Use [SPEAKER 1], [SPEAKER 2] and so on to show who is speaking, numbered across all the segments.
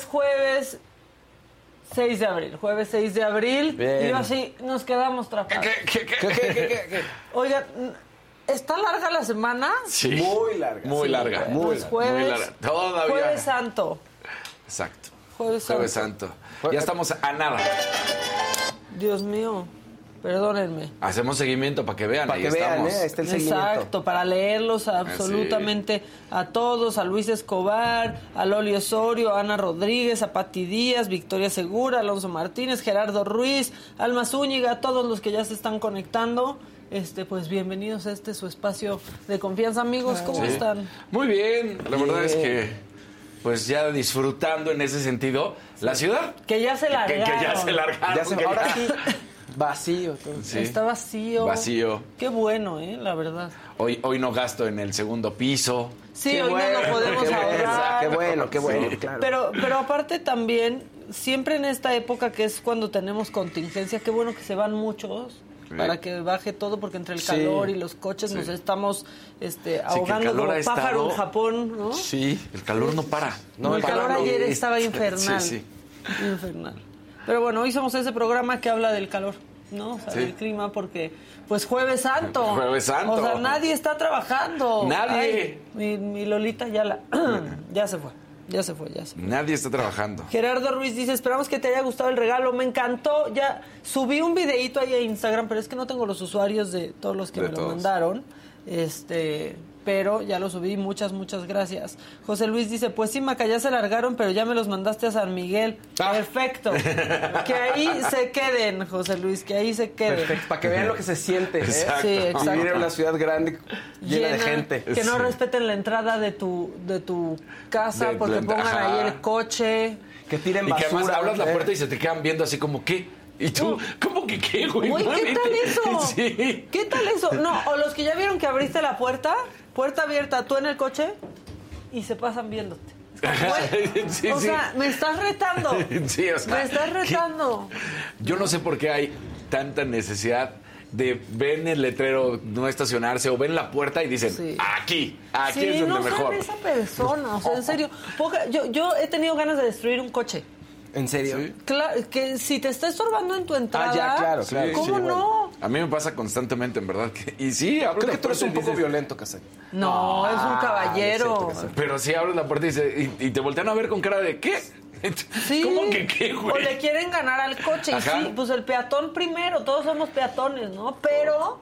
[SPEAKER 1] Es jueves 6 de abril. Jueves 6 de abril.
[SPEAKER 2] Bien.
[SPEAKER 1] Y yo así nos quedamos trapados.
[SPEAKER 2] ¿Qué, qué, qué?
[SPEAKER 1] Oigan, ¿está larga la semana?
[SPEAKER 2] Sí.
[SPEAKER 3] Muy larga.
[SPEAKER 2] Muy
[SPEAKER 3] Sí,
[SPEAKER 2] larga.
[SPEAKER 3] muy
[SPEAKER 1] Pues jueves,
[SPEAKER 2] Muy larga. Todavía.
[SPEAKER 1] Jueves Santo.
[SPEAKER 2] Exacto.
[SPEAKER 1] Jueves Santo.
[SPEAKER 2] Jueves Santo. Ya estamos a nada.
[SPEAKER 1] Dios mío, perdónenme.
[SPEAKER 2] Hacemos seguimiento para que vean.
[SPEAKER 3] Para
[SPEAKER 2] ahí
[SPEAKER 3] que vean,
[SPEAKER 2] estamos.
[SPEAKER 3] ¿eh? Ahí está el seguimiento.
[SPEAKER 1] Exacto, para leerlos absolutamente a todos, a Luis Escobar, a Loli Osorio, a Ana Rodríguez, a Pati Díaz, Victoria Segura, Alonso Martínez, Gerardo Ruiz, Alma Zúñiga, a todos los que ya se están conectando. Este, pues bienvenidos a este su espacio de confianza, amigos. ¿Cómo
[SPEAKER 2] Sí.
[SPEAKER 1] están?
[SPEAKER 2] Muy bien. La verdad es que, pues ya disfrutando en ese sentido la ciudad.
[SPEAKER 1] Que ya se largaron.
[SPEAKER 2] que ya se largaron.
[SPEAKER 3] Ya se- ahora
[SPEAKER 2] ya-
[SPEAKER 3] sí, vacío. todo.
[SPEAKER 2] Sí.
[SPEAKER 1] Está vacío.
[SPEAKER 2] Vacío.
[SPEAKER 1] Qué bueno, ¿eh? La verdad.
[SPEAKER 2] Hoy, hoy no gasto en el segundo piso.
[SPEAKER 1] Sí,
[SPEAKER 3] Qué
[SPEAKER 1] hoy no
[SPEAKER 3] bueno,
[SPEAKER 1] lo podemos
[SPEAKER 3] qué
[SPEAKER 1] ahorrar.
[SPEAKER 3] Qué bueno, qué bueno,
[SPEAKER 2] Sí.
[SPEAKER 3] claro.
[SPEAKER 1] Pero, pero aparte también, siempre en esta época que es cuando tenemos contingencia, qué bueno que se van muchos
[SPEAKER 2] Sí.
[SPEAKER 1] para que baje todo, porque entre el
[SPEAKER 3] Sí.
[SPEAKER 1] calor y los coches
[SPEAKER 2] Sí.
[SPEAKER 1] nos estamos este, ahogando
[SPEAKER 2] calor
[SPEAKER 1] como pájaro
[SPEAKER 2] estado-
[SPEAKER 1] en Japón, ¿no?
[SPEAKER 2] Sí, el calor no para.
[SPEAKER 1] No, el
[SPEAKER 2] para,
[SPEAKER 1] calor
[SPEAKER 2] no.
[SPEAKER 1] ayer estaba infernal.
[SPEAKER 2] Sí, sí.
[SPEAKER 1] Infernal. Pero bueno, hoy somos ese programa que habla del calor, ¿no? O sea,
[SPEAKER 2] Sí.
[SPEAKER 1] del clima, porque, pues Jueves Santo.
[SPEAKER 2] Jueves Santo.
[SPEAKER 1] O sea, nadie está trabajando.
[SPEAKER 2] Nadie.
[SPEAKER 1] Ay, mi, mi Lolita ya la... ya se fue, ya se fue, ya se fue.
[SPEAKER 2] Nadie está trabajando.
[SPEAKER 1] Gerardo Ruiz dice, esperamos que te haya gustado el regalo, me encantó. Ya subí un videito ahí a Instagram, pero es que no tengo los usuarios de todos los que
[SPEAKER 2] De
[SPEAKER 1] me
[SPEAKER 2] todos.
[SPEAKER 1] lo mandaron. Este, pero ya lo subí, muchas, muchas gracias. José Luis dice, pues sí, Maca, ya se largaron, pero ya me los mandaste a San Miguel.
[SPEAKER 2] Ah.
[SPEAKER 1] Perfecto. que ahí se queden, José Luis, que ahí se queden.
[SPEAKER 3] Perfecto, para que vean lo que se siente. ¿eh?
[SPEAKER 2] Exacto.
[SPEAKER 1] Sí, exacto.
[SPEAKER 3] Vivir en una ciudad grande llena, de gente.
[SPEAKER 1] Que no
[SPEAKER 2] Sí.
[SPEAKER 1] respeten la entrada de tu, de tu casa
[SPEAKER 2] De-
[SPEAKER 1] porque
[SPEAKER 2] de-
[SPEAKER 1] pongan
[SPEAKER 2] ajá.
[SPEAKER 1] ahí el coche.
[SPEAKER 3] Que tiren
[SPEAKER 2] Y que además
[SPEAKER 3] basura.
[SPEAKER 2] abras la
[SPEAKER 3] ¿eh?
[SPEAKER 2] puerta y se te quedan viendo así como, ¿qué? ¿Y tú? ¿Cómo que qué, güey?
[SPEAKER 1] Uy, ¿qué tal eso?
[SPEAKER 2] Sí.
[SPEAKER 1] ¿Qué tal eso? No, o los que ya vieron que abriste la puerta, puerta abierta, tú en el coche, y se pasan viéndote.
[SPEAKER 2] Sí,
[SPEAKER 1] o
[SPEAKER 2] sí.
[SPEAKER 1] sea, me estás retando.
[SPEAKER 2] Sí, o sea,
[SPEAKER 1] me estás retando.
[SPEAKER 2] Yo no sé por qué hay tanta necesidad de ven el letrero no estacionarse o ven la puerta y dicen, aquí, aquí es donde
[SPEAKER 1] no
[SPEAKER 2] mejor.
[SPEAKER 1] esa persona, o sea, en serio. Poca- yo, yo he tenido ganas de destruir un coche.
[SPEAKER 3] ¿En serio?
[SPEAKER 2] Sí.
[SPEAKER 1] Claro, que si te está estorbando en tu entrada,
[SPEAKER 3] Ah, ya, claro, claro.
[SPEAKER 1] ¿cómo
[SPEAKER 3] Sí, bueno.
[SPEAKER 1] no?
[SPEAKER 2] A mí me pasa constantemente, en verdad. que- y sí, abro
[SPEAKER 3] Creo
[SPEAKER 2] la
[SPEAKER 3] que tú eres un poco violento, Casay.
[SPEAKER 1] No, es un
[SPEAKER 3] Ah,
[SPEAKER 1] caballero.
[SPEAKER 3] es cierto.
[SPEAKER 2] Pero sí abres la puerta y, dice- y, y te voltean a ver con cara de ¿qué?
[SPEAKER 1] Sí.
[SPEAKER 2] ¿Cómo que qué,
[SPEAKER 1] O
[SPEAKER 2] güey?
[SPEAKER 1] le quieren ganar al coche. Y sí, pues el peatón primero, todos somos peatones, ¿no? Pero,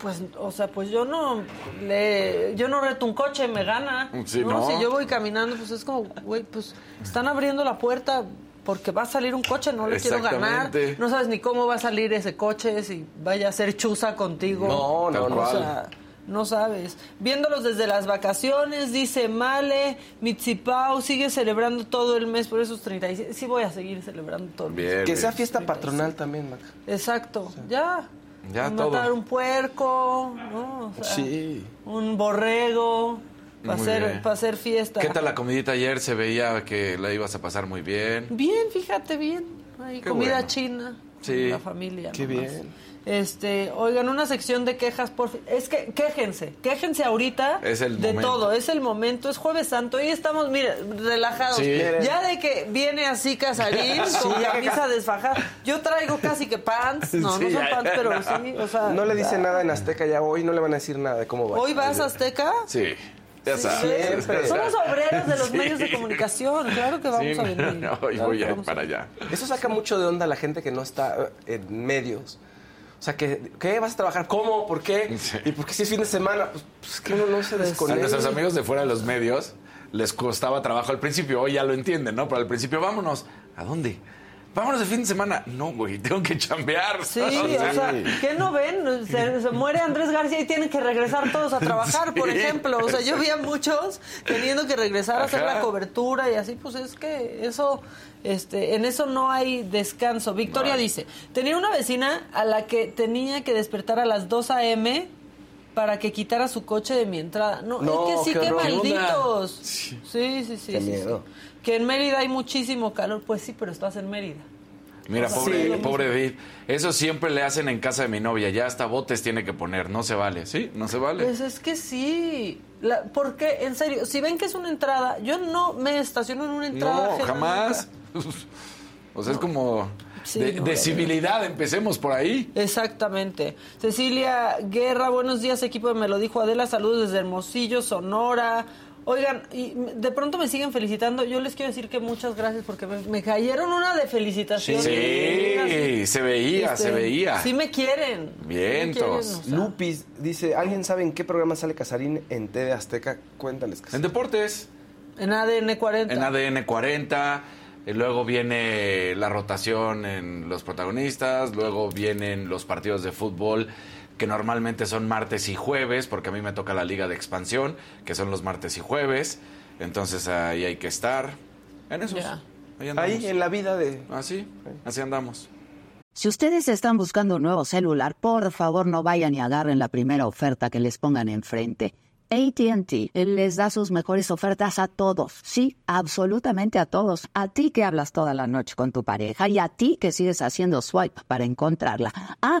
[SPEAKER 1] pues, o sea, pues yo no le, yo no reto un coche, me gana.
[SPEAKER 2] Sí, no.
[SPEAKER 1] Si yo voy caminando, pues es como, güey, pues están abriendo la puerta porque va a salir un coche, no le quiero ganar. No sabes ni cómo va a salir ese coche, si vaya a ser chuza contigo.
[SPEAKER 3] No, no, no.
[SPEAKER 1] O
[SPEAKER 2] cual.
[SPEAKER 1] sea, No sabes. Viéndolos desde las vacaciones, dice Male, Mitsipau sigue celebrando todo el mes por esos 36. Sí voy a seguir celebrando todo el mes.
[SPEAKER 2] Bien.
[SPEAKER 3] Que
[SPEAKER 2] bien.
[SPEAKER 3] sea fiesta patronal también, Maca.
[SPEAKER 1] Exacto, ya.
[SPEAKER 2] Ya
[SPEAKER 1] Matar
[SPEAKER 2] todo.
[SPEAKER 1] un puerco, ¿no? O sea,
[SPEAKER 3] Sí.
[SPEAKER 1] Un borrego, para hacer, pa' hacer fiesta.
[SPEAKER 2] ¿Qué tal la comidita ayer? Se veía que la ibas a pasar muy bien.
[SPEAKER 1] Bien, fíjate bien. Hay comida
[SPEAKER 2] bueno.
[SPEAKER 1] china.
[SPEAKER 2] Sí.
[SPEAKER 1] La familia.
[SPEAKER 3] Qué
[SPEAKER 1] nomás.
[SPEAKER 3] bien.
[SPEAKER 1] Este, oigan, una sección de quejas, por fin. Es que quéjense, quéjense ahorita
[SPEAKER 2] Es el
[SPEAKER 1] de
[SPEAKER 2] momento.
[SPEAKER 1] todo, es el momento, es Jueves Santo, hoy estamos, mire, relajados.
[SPEAKER 2] Sí.
[SPEAKER 1] Ya de que viene así Casarín, con camisa desfajada. Yo traigo casi que pants, no,
[SPEAKER 2] Sí,
[SPEAKER 1] no son pants, pero sí, o sea.
[SPEAKER 3] No le dice
[SPEAKER 1] ya.
[SPEAKER 3] nada en Azteca ya hoy, no le van a decir nada de cómo va.
[SPEAKER 1] ¿Hoy vas a Azteca?
[SPEAKER 2] Sí, ya sabes.
[SPEAKER 3] Siempre.
[SPEAKER 1] Somos obreros de los
[SPEAKER 2] Sí.
[SPEAKER 1] medios de comunicación, claro que vamos
[SPEAKER 2] Sí,
[SPEAKER 1] a venir.
[SPEAKER 2] no, hoy
[SPEAKER 1] Claro
[SPEAKER 2] voy a ir para allá.
[SPEAKER 3] Eso saca mucho de onda a la gente que no está en medios. O sea, que, ¿qué? ¿Vas a trabajar? ¿Cómo? ¿Por qué?
[SPEAKER 2] Sí.
[SPEAKER 3] ¿Y por qué si es fin de semana? Pues, pues que uno no se
[SPEAKER 2] A
[SPEAKER 3] desconecta.
[SPEAKER 2] nuestros amigos de fuera de los medios les costaba trabajo al principio, hoy ya lo entienden, ¿no? Pero al principio, vámonos. ¿A dónde? Vámonos de fin de semana. No, güey, tengo que chambear.
[SPEAKER 1] Sí, o sea, ¿qué no ven? Se, se muere Andrés García y tienen que regresar todos a trabajar, por ejemplo. O sea, yo vi a muchos teniendo que regresar a hacer la cobertura y así, pues es que eso, este, en eso no hay descanso. Victoria
[SPEAKER 2] No
[SPEAKER 1] dice, tenía una vecina a la que tenía que despertar a las 2 a.m. para que quitara su coche de mi entrada. No,
[SPEAKER 3] No,
[SPEAKER 1] es que sí,
[SPEAKER 3] qué
[SPEAKER 1] qué
[SPEAKER 3] horror.
[SPEAKER 1] malditos.
[SPEAKER 2] Sí.
[SPEAKER 1] Sí, sí, sí.
[SPEAKER 3] Qué
[SPEAKER 1] sí, sí. Que en Mérida hay muchísimo calor. Pues sí, pero estás en Mérida.
[SPEAKER 2] Mira,
[SPEAKER 1] O sea,
[SPEAKER 2] pobre,
[SPEAKER 1] sí,
[SPEAKER 2] pobre David. Eso siempre le hacen en casa de mi novia. Ya hasta botes tiene que poner. No se vale. ¿Sí? No se vale.
[SPEAKER 1] Pues es que sí. La, porque, en serio, si ven que es una entrada, yo no me estaciono en una entrada.
[SPEAKER 2] No, jamás. O sea, es como
[SPEAKER 1] Sí,
[SPEAKER 2] de,
[SPEAKER 1] no,
[SPEAKER 2] de
[SPEAKER 1] la
[SPEAKER 2] civilidad. Empecemos por ahí.
[SPEAKER 1] Exactamente. Cecilia Guerra, buenos días, equipo de Me lo dijo Adela, saludos desde Hermosillo, Sonora. Oigan, y de pronto me siguen felicitando. Yo les quiero decir que muchas gracias porque me, me cayeron una de felicitaciones.
[SPEAKER 2] Sí, se veía,
[SPEAKER 1] Este,
[SPEAKER 2] se veía.
[SPEAKER 1] Sí me quieren. sí me
[SPEAKER 2] Vientos.
[SPEAKER 1] quieren, o sea.
[SPEAKER 3] Lupis dice, ¿alguien sabe en qué programa sale Casarín en TV Azteca? Cuéntales.
[SPEAKER 2] En
[SPEAKER 3] Casarín.
[SPEAKER 2] deportes.
[SPEAKER 1] En ADN 40.
[SPEAKER 2] En ADN 40, y luego viene la rotación en los protagonistas, luego vienen los partidos de fútbol que normalmente son martes y jueves, porque a mí me toca la liga de expansión, que son los martes y jueves, entonces ahí hay que estar. En esos.
[SPEAKER 1] Ya.
[SPEAKER 2] Ahí andamos.
[SPEAKER 3] Ahí, en la vida de...
[SPEAKER 2] Así, así andamos.
[SPEAKER 4] Si ustedes están buscando un nuevo celular, por favor no vayan y agarren la primera oferta que les pongan enfrente. ATT les da sus mejores ofertas a todos. Sí, absolutamente a todos. A ti que hablas toda la noche con tu pareja y a ti que sigues haciendo swipe para encontrarla. Ah,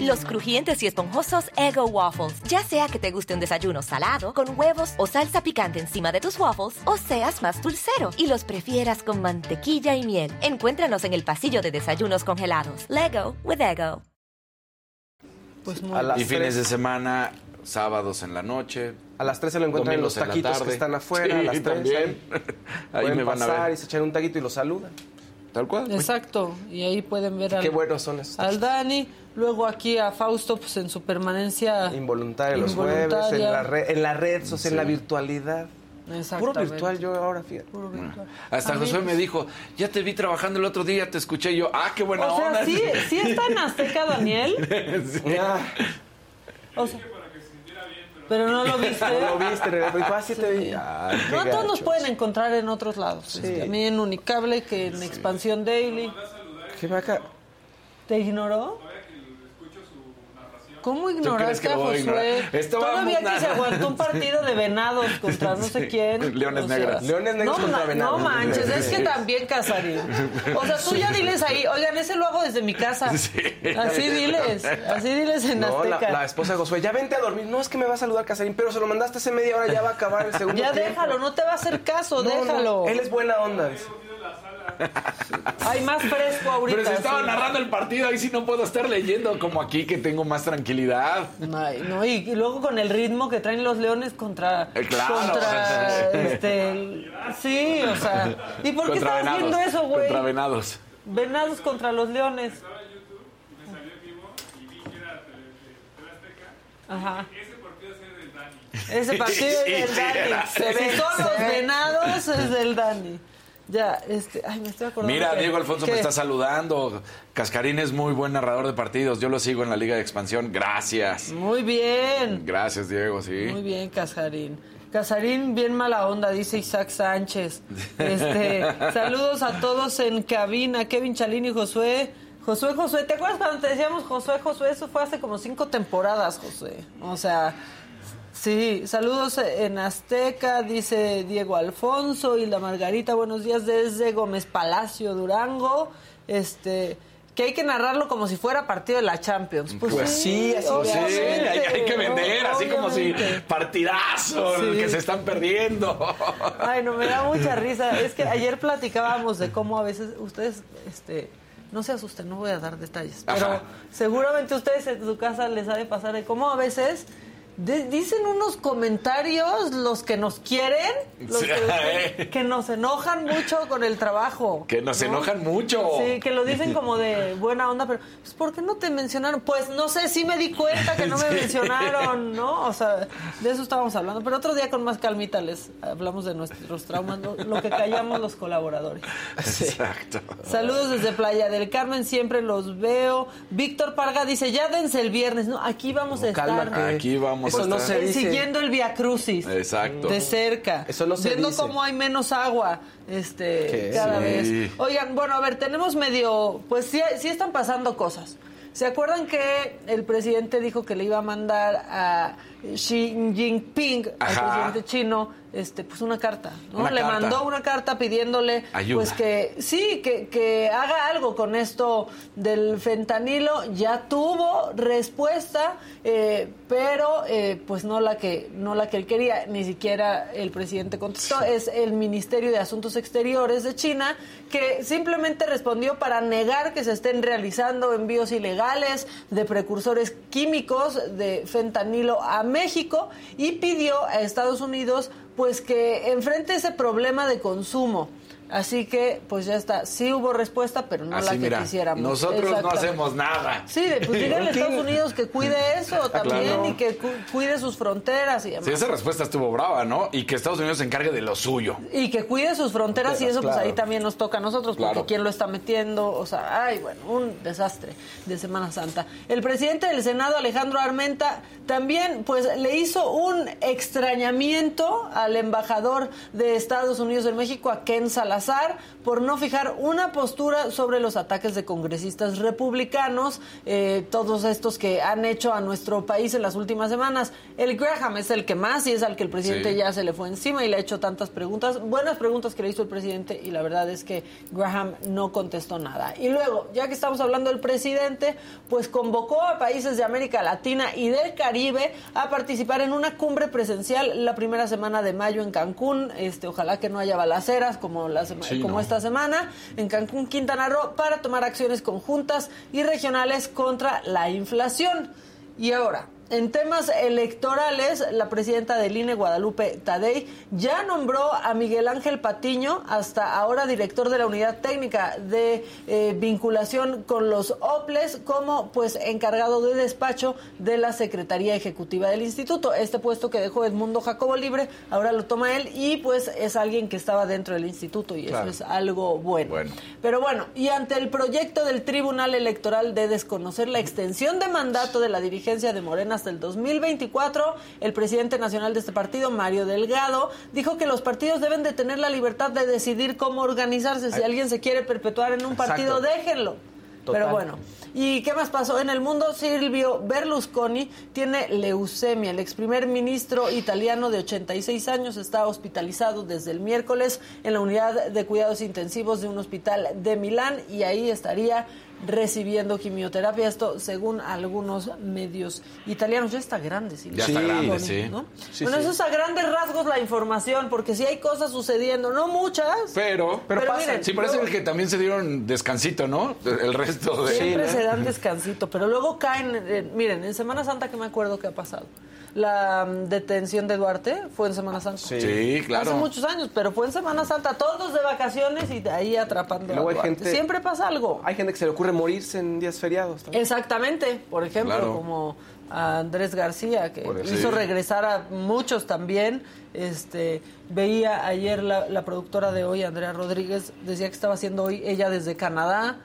[SPEAKER 5] Los crujientes y esponjosos Ego Waffles. Ya sea que te guste un desayuno salado, con huevos o salsa picante encima de tus waffles, o seas más dulcero y los prefieras con mantequilla y miel. Encuéntranos en el pasillo de desayunos congelados. Lego with Ego.
[SPEAKER 1] Pues muy
[SPEAKER 3] A las
[SPEAKER 2] Y fines
[SPEAKER 3] tres.
[SPEAKER 2] de semana, sábados en la noche.
[SPEAKER 3] A las 3 se lo encuentran en los
[SPEAKER 2] en
[SPEAKER 3] taquitos que están afuera.
[SPEAKER 2] Sí,
[SPEAKER 3] a las 3
[SPEAKER 2] también. Ahí
[SPEAKER 3] Pueden
[SPEAKER 2] me van a
[SPEAKER 3] pasar
[SPEAKER 2] ver.
[SPEAKER 3] y se echan un taquito y los saludan.
[SPEAKER 2] Tal cual.
[SPEAKER 1] Exacto, y ahí pueden ver al,
[SPEAKER 3] Qué buenos son esos
[SPEAKER 1] al
[SPEAKER 3] taquitos.
[SPEAKER 1] Dani, luego aquí a Fausto pues en su permanencia
[SPEAKER 3] Involuntaria los jueves, en la, red, en la red social, en la virtualidad. Puro virtual yo ahora, fíjate.
[SPEAKER 1] Puro virtual.
[SPEAKER 2] Hasta
[SPEAKER 1] pues,
[SPEAKER 2] me dijo, ya te vi trabajando el otro día, te escuché y yo, ah, qué buena
[SPEAKER 1] O sea,
[SPEAKER 2] onda.
[SPEAKER 1] sí, sí está en Azteca, Daniel.
[SPEAKER 3] Ah,
[SPEAKER 1] O sea, pero no lo viste.
[SPEAKER 3] ¿no lo viste? Rebeca? Dijo, ah, sí te vi. Ay, qué
[SPEAKER 1] No, todos nos pueden encontrar en otros lados. Este, a mí en Unicable, que en Expansión Daily.
[SPEAKER 3] ¿Qué vaca?
[SPEAKER 1] ¿Te ignoró? ¿Cómo ignoraste a? Josué? Todavía que se aguantó un partido de venados contra no sé quién.
[SPEAKER 2] Leones
[SPEAKER 1] O sea,
[SPEAKER 2] negras.
[SPEAKER 3] Leones negros
[SPEAKER 1] no,
[SPEAKER 3] contra venados.
[SPEAKER 1] No manches, es que también Casarín. O sea, tú ya diles ahí, oigan, ese lo hago desde mi casa.
[SPEAKER 2] Sí.
[SPEAKER 1] Así diles, así diles en
[SPEAKER 3] No, la,
[SPEAKER 1] Azteca.
[SPEAKER 3] la esposa de Josué, ya vente a dormir. No, es que me va a saludar Casarín, pero se lo mandaste hace media hora, ya va a acabar el segundo
[SPEAKER 1] Ya
[SPEAKER 3] tiempo.
[SPEAKER 1] déjalo, no te va a hacer caso,
[SPEAKER 3] No, no,
[SPEAKER 1] déjalo.
[SPEAKER 3] él es buena onda.
[SPEAKER 1] Hay más fresco ahorita.
[SPEAKER 2] Pero si estaba
[SPEAKER 1] sí.
[SPEAKER 2] narrando el partido, ahí sí no puedo estar leyendo como aquí que tengo más tranquilidad.
[SPEAKER 1] Ay, no, y, y luego con el ritmo que traen los leones contra.
[SPEAKER 2] Eh, claro.
[SPEAKER 1] Contra. este. sí, o sea. ¿Y por qué
[SPEAKER 2] Contra
[SPEAKER 1] estás
[SPEAKER 2] venados.
[SPEAKER 1] viendo eso, güey?
[SPEAKER 2] Contra venados.
[SPEAKER 1] Venados contra los leones. Ajá. Ese partido es del Dani. Se ve son los venados, es del Dani. Ya, este. Ay, me estoy acordando.
[SPEAKER 2] Mira,
[SPEAKER 1] que-
[SPEAKER 2] Diego Alfonso
[SPEAKER 1] que-
[SPEAKER 2] me está saludando. Cascarín es muy buen narrador de partidos. Yo lo sigo en la Liga de Expansión. Gracias.
[SPEAKER 1] Muy bien.
[SPEAKER 2] Gracias, Diego, sí.
[SPEAKER 1] Muy bien, Casarín. Casarín, bien mala onda, dice Isaac Sánchez. Este, saludos a todos en cabina, Kevin Chalín y Josué. Josué, Josué, ¿te acuerdas cuando te decíamos Josué, Josué? Eso fue hace como cinco temporadas, Josué. O sea, sí, saludos en Azteca, dice Diego Alfonso y la Margarita, buenos días desde Gómez Palacio, Durango. Este, que hay que narrarlo como si fuera partido de la Champions. Pues,
[SPEAKER 3] Pues sí, así
[SPEAKER 2] Pues sí,
[SPEAKER 1] obviamente,
[SPEAKER 2] hay, hay que vender, así como si partidazo,
[SPEAKER 1] Sí.
[SPEAKER 2] que se están perdiendo.
[SPEAKER 1] Ay, no, me da mucha risa. Es que ayer platicábamos de cómo a veces ustedes, este, no se asusten, no voy a dar detalles, pero
[SPEAKER 2] Ajá.
[SPEAKER 1] seguramente ustedes en su casa les ha de pasar de cómo a veces de- dicen unos comentarios los que nos quieren, los que, que nos enojan mucho con el trabajo.
[SPEAKER 2] Que nos
[SPEAKER 1] ¿no?
[SPEAKER 2] enojan mucho.
[SPEAKER 1] Sí, que lo dicen como de buena onda, pero pues, ¿por qué no te mencionaron? Pues no sé, sí me di cuenta que no me
[SPEAKER 2] Sí.
[SPEAKER 1] mencionaron, ¿no? O sea, de eso estábamos hablando, pero otro día con más calmita les hablamos de nuestros traumas, lo, lo que callamos los colaboradores.
[SPEAKER 2] Exacto.
[SPEAKER 1] Saludos desde Playa del Carmen, siempre los veo. Víctor Parga dice, ya dense el viernes, ¿no? Aquí vamos a estar.
[SPEAKER 3] Cálmate.
[SPEAKER 2] Aquí vamos
[SPEAKER 3] Eso no se
[SPEAKER 1] Eh,
[SPEAKER 3] dice.
[SPEAKER 1] Siguiendo el Via Crucis.
[SPEAKER 2] Exacto.
[SPEAKER 1] De cerca.
[SPEAKER 3] Eso no se
[SPEAKER 1] Viendo
[SPEAKER 3] dice.
[SPEAKER 1] cómo hay menos agua este, cada
[SPEAKER 2] Sí.
[SPEAKER 1] vez. Oigan, bueno, a ver, tenemos medio. Pues sí, sí están pasando cosas. ¿Se acuerdan que el presidente dijo que le iba a mandar a Xi Jinping, al presidente chino, este, pues una carta, ¿no?
[SPEAKER 2] Una
[SPEAKER 1] le
[SPEAKER 2] carta.
[SPEAKER 1] mandó una carta pidiéndole,
[SPEAKER 2] Ayuda.
[SPEAKER 1] pues que sí, que, que haga algo con esto del fentanilo. Ya tuvo respuesta, eh, pero eh, pues no la que no la que él quería. Ni siquiera el presidente contestó. Es el Ministerio de Asuntos Exteriores de China que simplemente respondió para negar que se estén realizando envíos ilegales de precursores químicos de fentanilo a México y pidió a Estados Unidos pues que enfrente ese problema de consumo. Así que, pues ya está. Sí hubo respuesta, pero no la
[SPEAKER 2] Así,
[SPEAKER 1] que
[SPEAKER 2] mira,
[SPEAKER 1] quisiéramos.
[SPEAKER 2] nosotros no hacemos nada.
[SPEAKER 1] Sí, de, pues díganle a Estados Unidos que cuide eso también
[SPEAKER 2] Claro.
[SPEAKER 1] y que cu- cuide sus fronteras y demás.
[SPEAKER 2] Sí, esa respuesta estuvo brava, ¿no? Y que Estados Unidos se encargue de lo suyo.
[SPEAKER 1] Y que cuide sus fronteras y eso pues ahí también nos toca a nosotros porque
[SPEAKER 2] Claro.
[SPEAKER 1] quién lo está metiendo, o sea, ay, bueno, un desastre de Semana Santa. El presidente del Senado, Alejandro Armenta, también pues le hizo un extrañamiento al embajador de Estados Unidos en México, a Ken Salazar, por no fijar una postura sobre los ataques de congresistas republicanos, eh, todos estos que han hecho a nuestro país en las últimas semanas. El Graham es el que más y es al que el presidente
[SPEAKER 2] Sí.
[SPEAKER 1] ya se le fue encima y le ha hecho tantas preguntas, buenas preguntas que le hizo el presidente y la verdad es que Graham no contestó nada. Y luego, ya que estamos hablando del presidente, pues convocó a países de América Latina y del Caribe a participar en una cumbre presencial la primera semana de mayo en Cancún. Este, ojalá que no haya balaceras como
[SPEAKER 2] Sí,
[SPEAKER 1] como
[SPEAKER 2] no.
[SPEAKER 1] esta semana en Cancún, Quintana Roo para tomar acciones conjuntas y regionales contra la inflación. Y ahora, en temas electorales, la presidenta del INE, Guadalupe Tadei, ya nombró a Miguel Ángel Patiño, hasta ahora director de la Unidad Técnica de eh, Vinculación con los OPLES, como pues encargado de despacho de la Secretaría Ejecutiva del Instituto. Este puesto que dejó Edmundo Jacobo Libre, ahora lo toma él y pues es alguien que estaba dentro del instituto y
[SPEAKER 3] Claro.
[SPEAKER 1] eso es algo bueno.
[SPEAKER 2] Bueno.
[SPEAKER 1] Pero bueno, y ante el proyecto del Tribunal Electoral de desconocer la extensión de mandato de la dirigencia de Morena hasta el 2024, el presidente nacional de este partido, Mario Delgado, dijo que los partidos deben de tener la libertad de decidir cómo organizarse. Si alguien se quiere perpetuar en un partido, déjenlo. Pero bueno, ¿y qué más pasó? En el mundo, Silvio Berlusconi tiene leucemia. El ex primer ministro italiano de 86 años está hospitalizado desde el miércoles en la unidad de cuidados intensivos de un hospital de Milán y ahí estaría recibiendo quimioterapia. Esto según algunos medios italianos. Ya está grande, Silvio.
[SPEAKER 2] Ya está
[SPEAKER 3] Sí,
[SPEAKER 2] grande, sí.
[SPEAKER 1] ¿no?
[SPEAKER 3] Sí,
[SPEAKER 1] bueno,
[SPEAKER 3] sí.
[SPEAKER 1] eso es a grandes rasgos la información, porque si hay cosas sucediendo, no muchas.
[SPEAKER 2] Pero,
[SPEAKER 3] Pero
[SPEAKER 1] Pero
[SPEAKER 3] pasa.
[SPEAKER 1] miren,
[SPEAKER 2] sí parece que también se dieron descansito, ¿no? El resto de...
[SPEAKER 1] Siempre se dan descansito, pero luego caen. eh, miren, en Semana Santa que me acuerdo que ha pasado. La mm, detención de Duarte fue en Semana Santa.
[SPEAKER 3] Sí.
[SPEAKER 2] Sí, claro.
[SPEAKER 1] Hace muchos años, pero fue en Semana Santa, todos de vacaciones y de ahí atrapando a
[SPEAKER 3] hay gente-
[SPEAKER 1] Siempre pasa algo.
[SPEAKER 3] Hay gente que se le ocurre morirse en días feriados. también.
[SPEAKER 1] Exactamente, por ejemplo,
[SPEAKER 2] Claro.
[SPEAKER 1] como a Andrés García, que hizo
[SPEAKER 2] Sí.
[SPEAKER 1] regresar a muchos también. Este, veía ayer la, la productora de hoy, Andrea Rodríguez, decía que estaba haciendo hoy ella desde Canadá,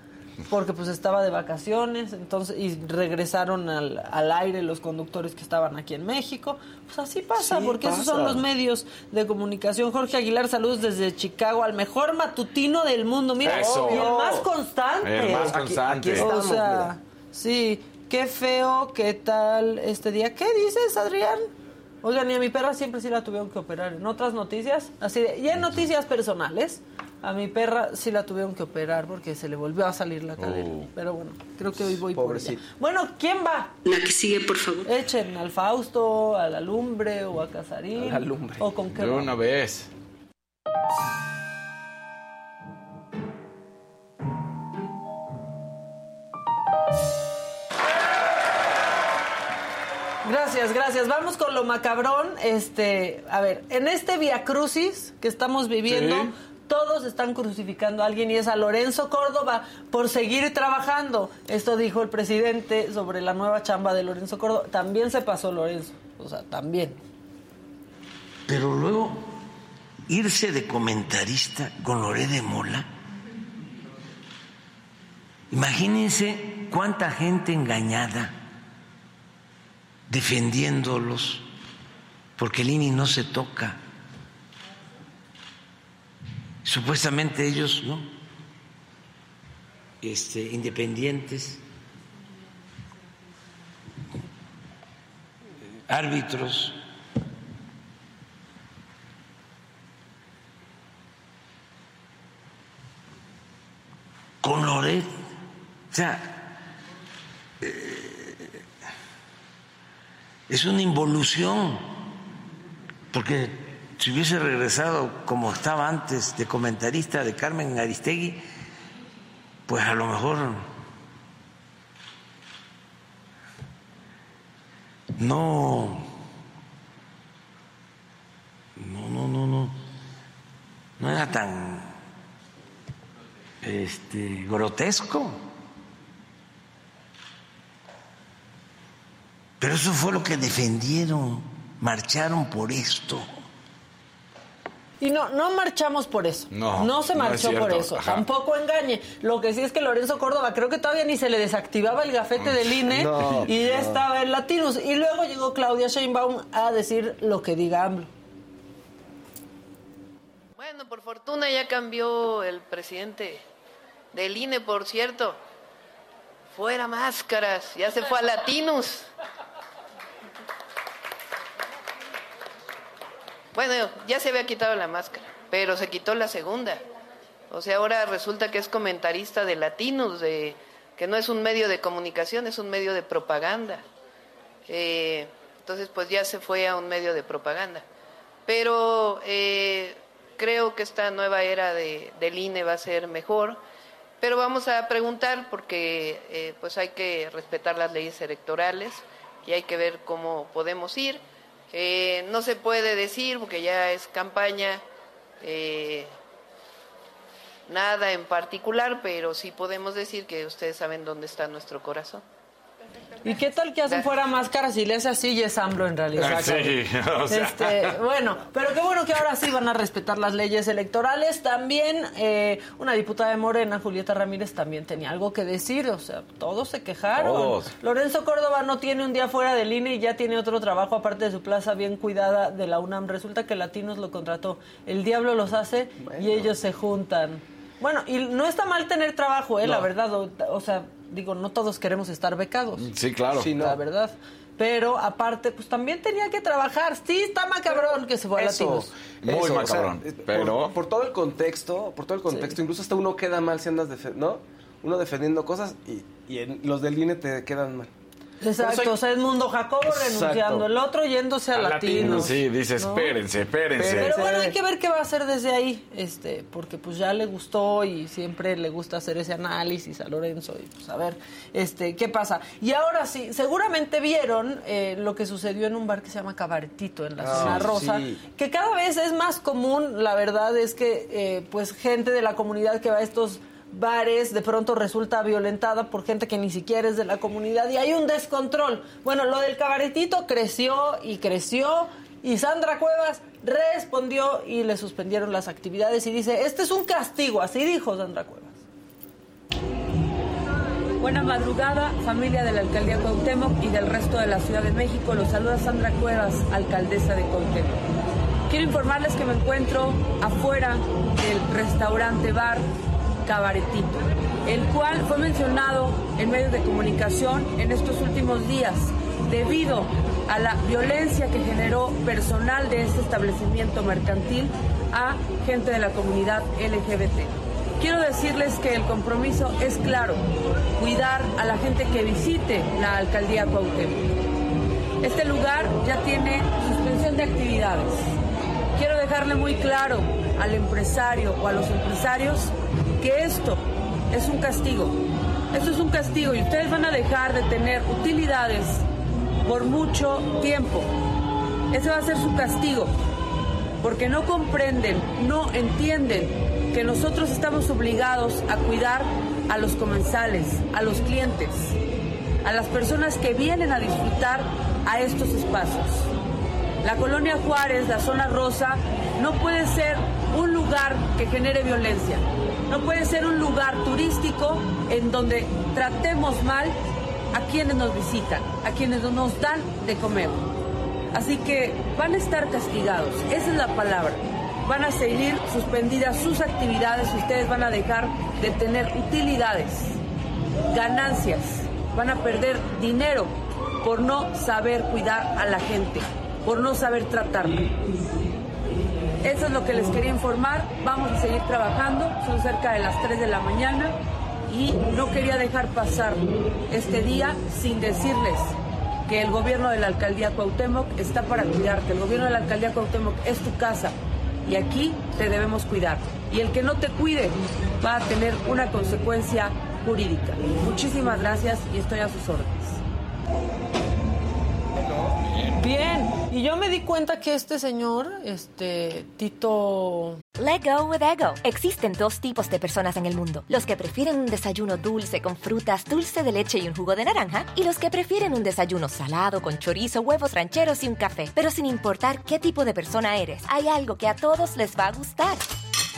[SPEAKER 1] porque pues estaba de vacaciones, entonces, y regresaron al, al aire los conductores que estaban aquí en México. Pues así pasa,
[SPEAKER 3] Sí,
[SPEAKER 1] porque esos son los medios de comunicación. Jorge Aguilar, saludos desde Chicago, al mejor matutino del mundo. Mira,
[SPEAKER 2] Eso.
[SPEAKER 1] y el más constante.
[SPEAKER 2] El más constante.
[SPEAKER 3] aquí
[SPEAKER 1] O
[SPEAKER 3] Estamos,
[SPEAKER 1] sea,
[SPEAKER 3] mira.
[SPEAKER 1] sí, qué feo, qué tal este día. ¿Qué dices, Adrián? Oigan, y a mi perra siempre sí la tuvieron que operar. En otras noticias, así de, y en noticias personales, a mi perra sí la tuvieron que operar porque se le volvió a salir la cadera.
[SPEAKER 2] Oh.
[SPEAKER 1] Pero bueno, creo que hoy voy por ella.
[SPEAKER 3] Pobrecita.
[SPEAKER 1] Bueno, ¿quién va?
[SPEAKER 6] La que sigue, por favor.
[SPEAKER 1] Echen al Fausto, a la Lumbre o a Casarín.
[SPEAKER 3] A la Lumbre.
[SPEAKER 1] ¿O con qué
[SPEAKER 2] De una vez.
[SPEAKER 1] Gracias, gracias. Vamos con lo macabrón. Este, a ver, en este Via Crucis que estamos viviendo,
[SPEAKER 2] Sí.
[SPEAKER 1] Todos están crucificando a alguien y es a Lorenzo Córdoba por seguir trabajando. Esto dijo el presidente sobre la nueva chamba de Lorenzo Córdoba. También se pasó Lorenzo, o sea, también.
[SPEAKER 7] Pero luego irse de comentarista con Loré de Mola. Imagínense cuánta gente engañada defendiéndolos, porque el INI no se toca. Supuestamente ellos, ¿no? Este, independientes, árbitros. con Loret. O sea, eh, es una involución, porque si hubiese regresado como estaba antes de comentarista de Carmen Aristegui, pues a lo mejor no, no, no, no, no, no era tan este, grotesco. Pero eso fue lo que defendieron, marcharon por esto.
[SPEAKER 1] Y no, no marchamos por eso.
[SPEAKER 2] No,
[SPEAKER 1] No se
[SPEAKER 2] no es
[SPEAKER 1] marchó por eso.
[SPEAKER 2] Ajá.
[SPEAKER 1] Tampoco engañe. Lo que sí es que Lorenzo Córdoba creo que todavía ni se le desactivaba el gafete del INE
[SPEAKER 3] No,
[SPEAKER 1] y ya
[SPEAKER 3] no.
[SPEAKER 1] estaba en Latinos. Y luego llegó Claudia Sheinbaum a decir lo que diga AMLO.
[SPEAKER 8] Bueno, por fortuna ya cambió el presidente del INE, por cierto. Fuera máscaras, ya se fue a Latinos. Bueno, ya se había quitado la máscara, pero se quitó la segunda. O sea, ahora resulta que es comentarista de Latinos, de, que no es un medio de comunicación, es un medio de propaganda. Eh, entonces, pues ya se fue a un medio de propaganda. Pero eh, creo que esta nueva era de, del INE va a ser mejor. Pero vamos a preguntar porque eh, pues hay que respetar las leyes electorales y hay que ver cómo podemos ir. Eh, no se puede decir porque ya es campaña eh, nada en particular, pero sí podemos decir que ustedes saben dónde está nuestro corazón.
[SPEAKER 1] ¿Y qué tal que hacen fuera máscaras y le hace así y es AMLO en realidad?
[SPEAKER 2] Sí, o sea.
[SPEAKER 1] Este, bueno, pero qué bueno que ahora sí van a respetar las leyes electorales. También eh, una diputada de Morena, Julieta Ramírez, también tenía algo que decir. O sea, todos se quejaron.
[SPEAKER 2] Todos.
[SPEAKER 1] Lorenzo Córdoba no tiene un día fuera del INE y ya tiene otro trabajo aparte de su plaza bien cuidada de la UNAM. Resulta que Latinos lo contrató. El diablo los hace y ellos se juntan. Bueno, y no está mal tener trabajo, eh, la verdad. O, o sea, digo, no todos queremos estar becados.
[SPEAKER 2] Sí, claro.
[SPEAKER 3] Sí, no.
[SPEAKER 1] La verdad. Pero aparte, pues también tenía que trabajar. Sí, está macabrón que se fue a
[SPEAKER 3] Eso,
[SPEAKER 1] Latinos.
[SPEAKER 2] Muy
[SPEAKER 3] eso,
[SPEAKER 2] macabrón,
[SPEAKER 3] por-
[SPEAKER 2] pero-
[SPEAKER 3] Por, todo el contexto, por todo el contexto, incluso hasta uno queda mal si andas, ¿no? Uno defendiendo cosas y, y en- los del INE te quedan mal.
[SPEAKER 1] Exacto,
[SPEAKER 3] soy-
[SPEAKER 1] o sea, Edmundo Jacobo
[SPEAKER 3] Exacto.
[SPEAKER 1] renunciando, el otro yéndose a,
[SPEAKER 3] A
[SPEAKER 1] latinos.
[SPEAKER 3] Latinos.
[SPEAKER 2] Sí, dice, espérense, espérense.
[SPEAKER 1] Pero bueno, hay que ver qué va a hacer desde ahí, este, porque pues ya le gustó y siempre le gusta hacer ese análisis a Lorenzo y pues a ver, este, qué pasa. Y ahora sí, seguramente vieron eh, lo que sucedió en un bar que se llama Cabaretito en la
[SPEAKER 3] Ah,
[SPEAKER 1] zona rosa,
[SPEAKER 3] sí.
[SPEAKER 1] que cada vez es más común, la verdad es que eh, pues gente de la comunidad que va a estos bares de pronto resulta violentada por gente que ni siquiera es de la comunidad y hay un descontrol. Bueno, lo del cabaretito creció y creció y Sandra Cuevas respondió y le suspendieron las actividades y dice, este es un castigo, así dijo Sandra Cuevas.
[SPEAKER 6] Buena madrugada, familia de la Alcaldía Cuauhtémoc y del resto de la Ciudad de México. Los saluda Sandra Cuevas, alcaldesa de Cuauhtémoc. Quiero informarles que me encuentro afuera del restaurante bar Cabaretito, el cual fue mencionado en medios de comunicación en estos últimos días debido a la violencia que generó personal de este establecimiento mercantil a gente de la comunidad LGBT. Quiero decirles que el compromiso es claro, cuidar a la gente que visite la alcaldía Cuauhtémoc. Este lugar ya tiene suspensión de actividades. Quiero dejarle muy claro al empresario o a los empresarios que esto es un castigo. Esto es un castigo y ustedes van a dejar de tener utilidades por mucho tiempo. Ese va a ser su castigo, porque no comprenden, no entienden que nosotros estamos obligados a cuidar a los comensales, a los clientes, a las personas que vienen a disfrutar a estos espacios. La colonia Juárez, la zona rosa, no puede ser un lugar que genere violencia. No puede ser un lugar turístico en donde tratemos mal a quienes nos visitan, a quienes nos dan de comer. Así que van a estar castigados, esa es la palabra. Van a seguir suspendidas sus actividades, ustedes van a dejar de tener utilidades, ganancias, van a perder dinero por no saber cuidar a la gente, por no saber tratarla. Eso es lo que les quería informar. Vamos a seguir trabajando. Son cerca de las 3 de la mañana y no quería dejar pasar este día sin decirles que el gobierno de la alcaldía Cuauhtémoc está para cuidarte. El gobierno de la alcaldía Cuauhtémoc es tu casa y aquí te debemos cuidar. Y el que no te cuide va a tener una consecuencia jurídica. Muchísimas gracias y estoy a sus órdenes.
[SPEAKER 1] Bien, y yo me di cuenta que este señor, este Tito
[SPEAKER 5] Let go with ego. Existen dos tipos de personas en el mundo: los que prefieren un desayuno dulce con frutas, dulce de leche y un jugo de naranja, y los que prefieren un desayuno salado con chorizo, huevos rancheros y un café. Pero sin importar qué tipo de persona eres, hay algo que a todos les va a gustar.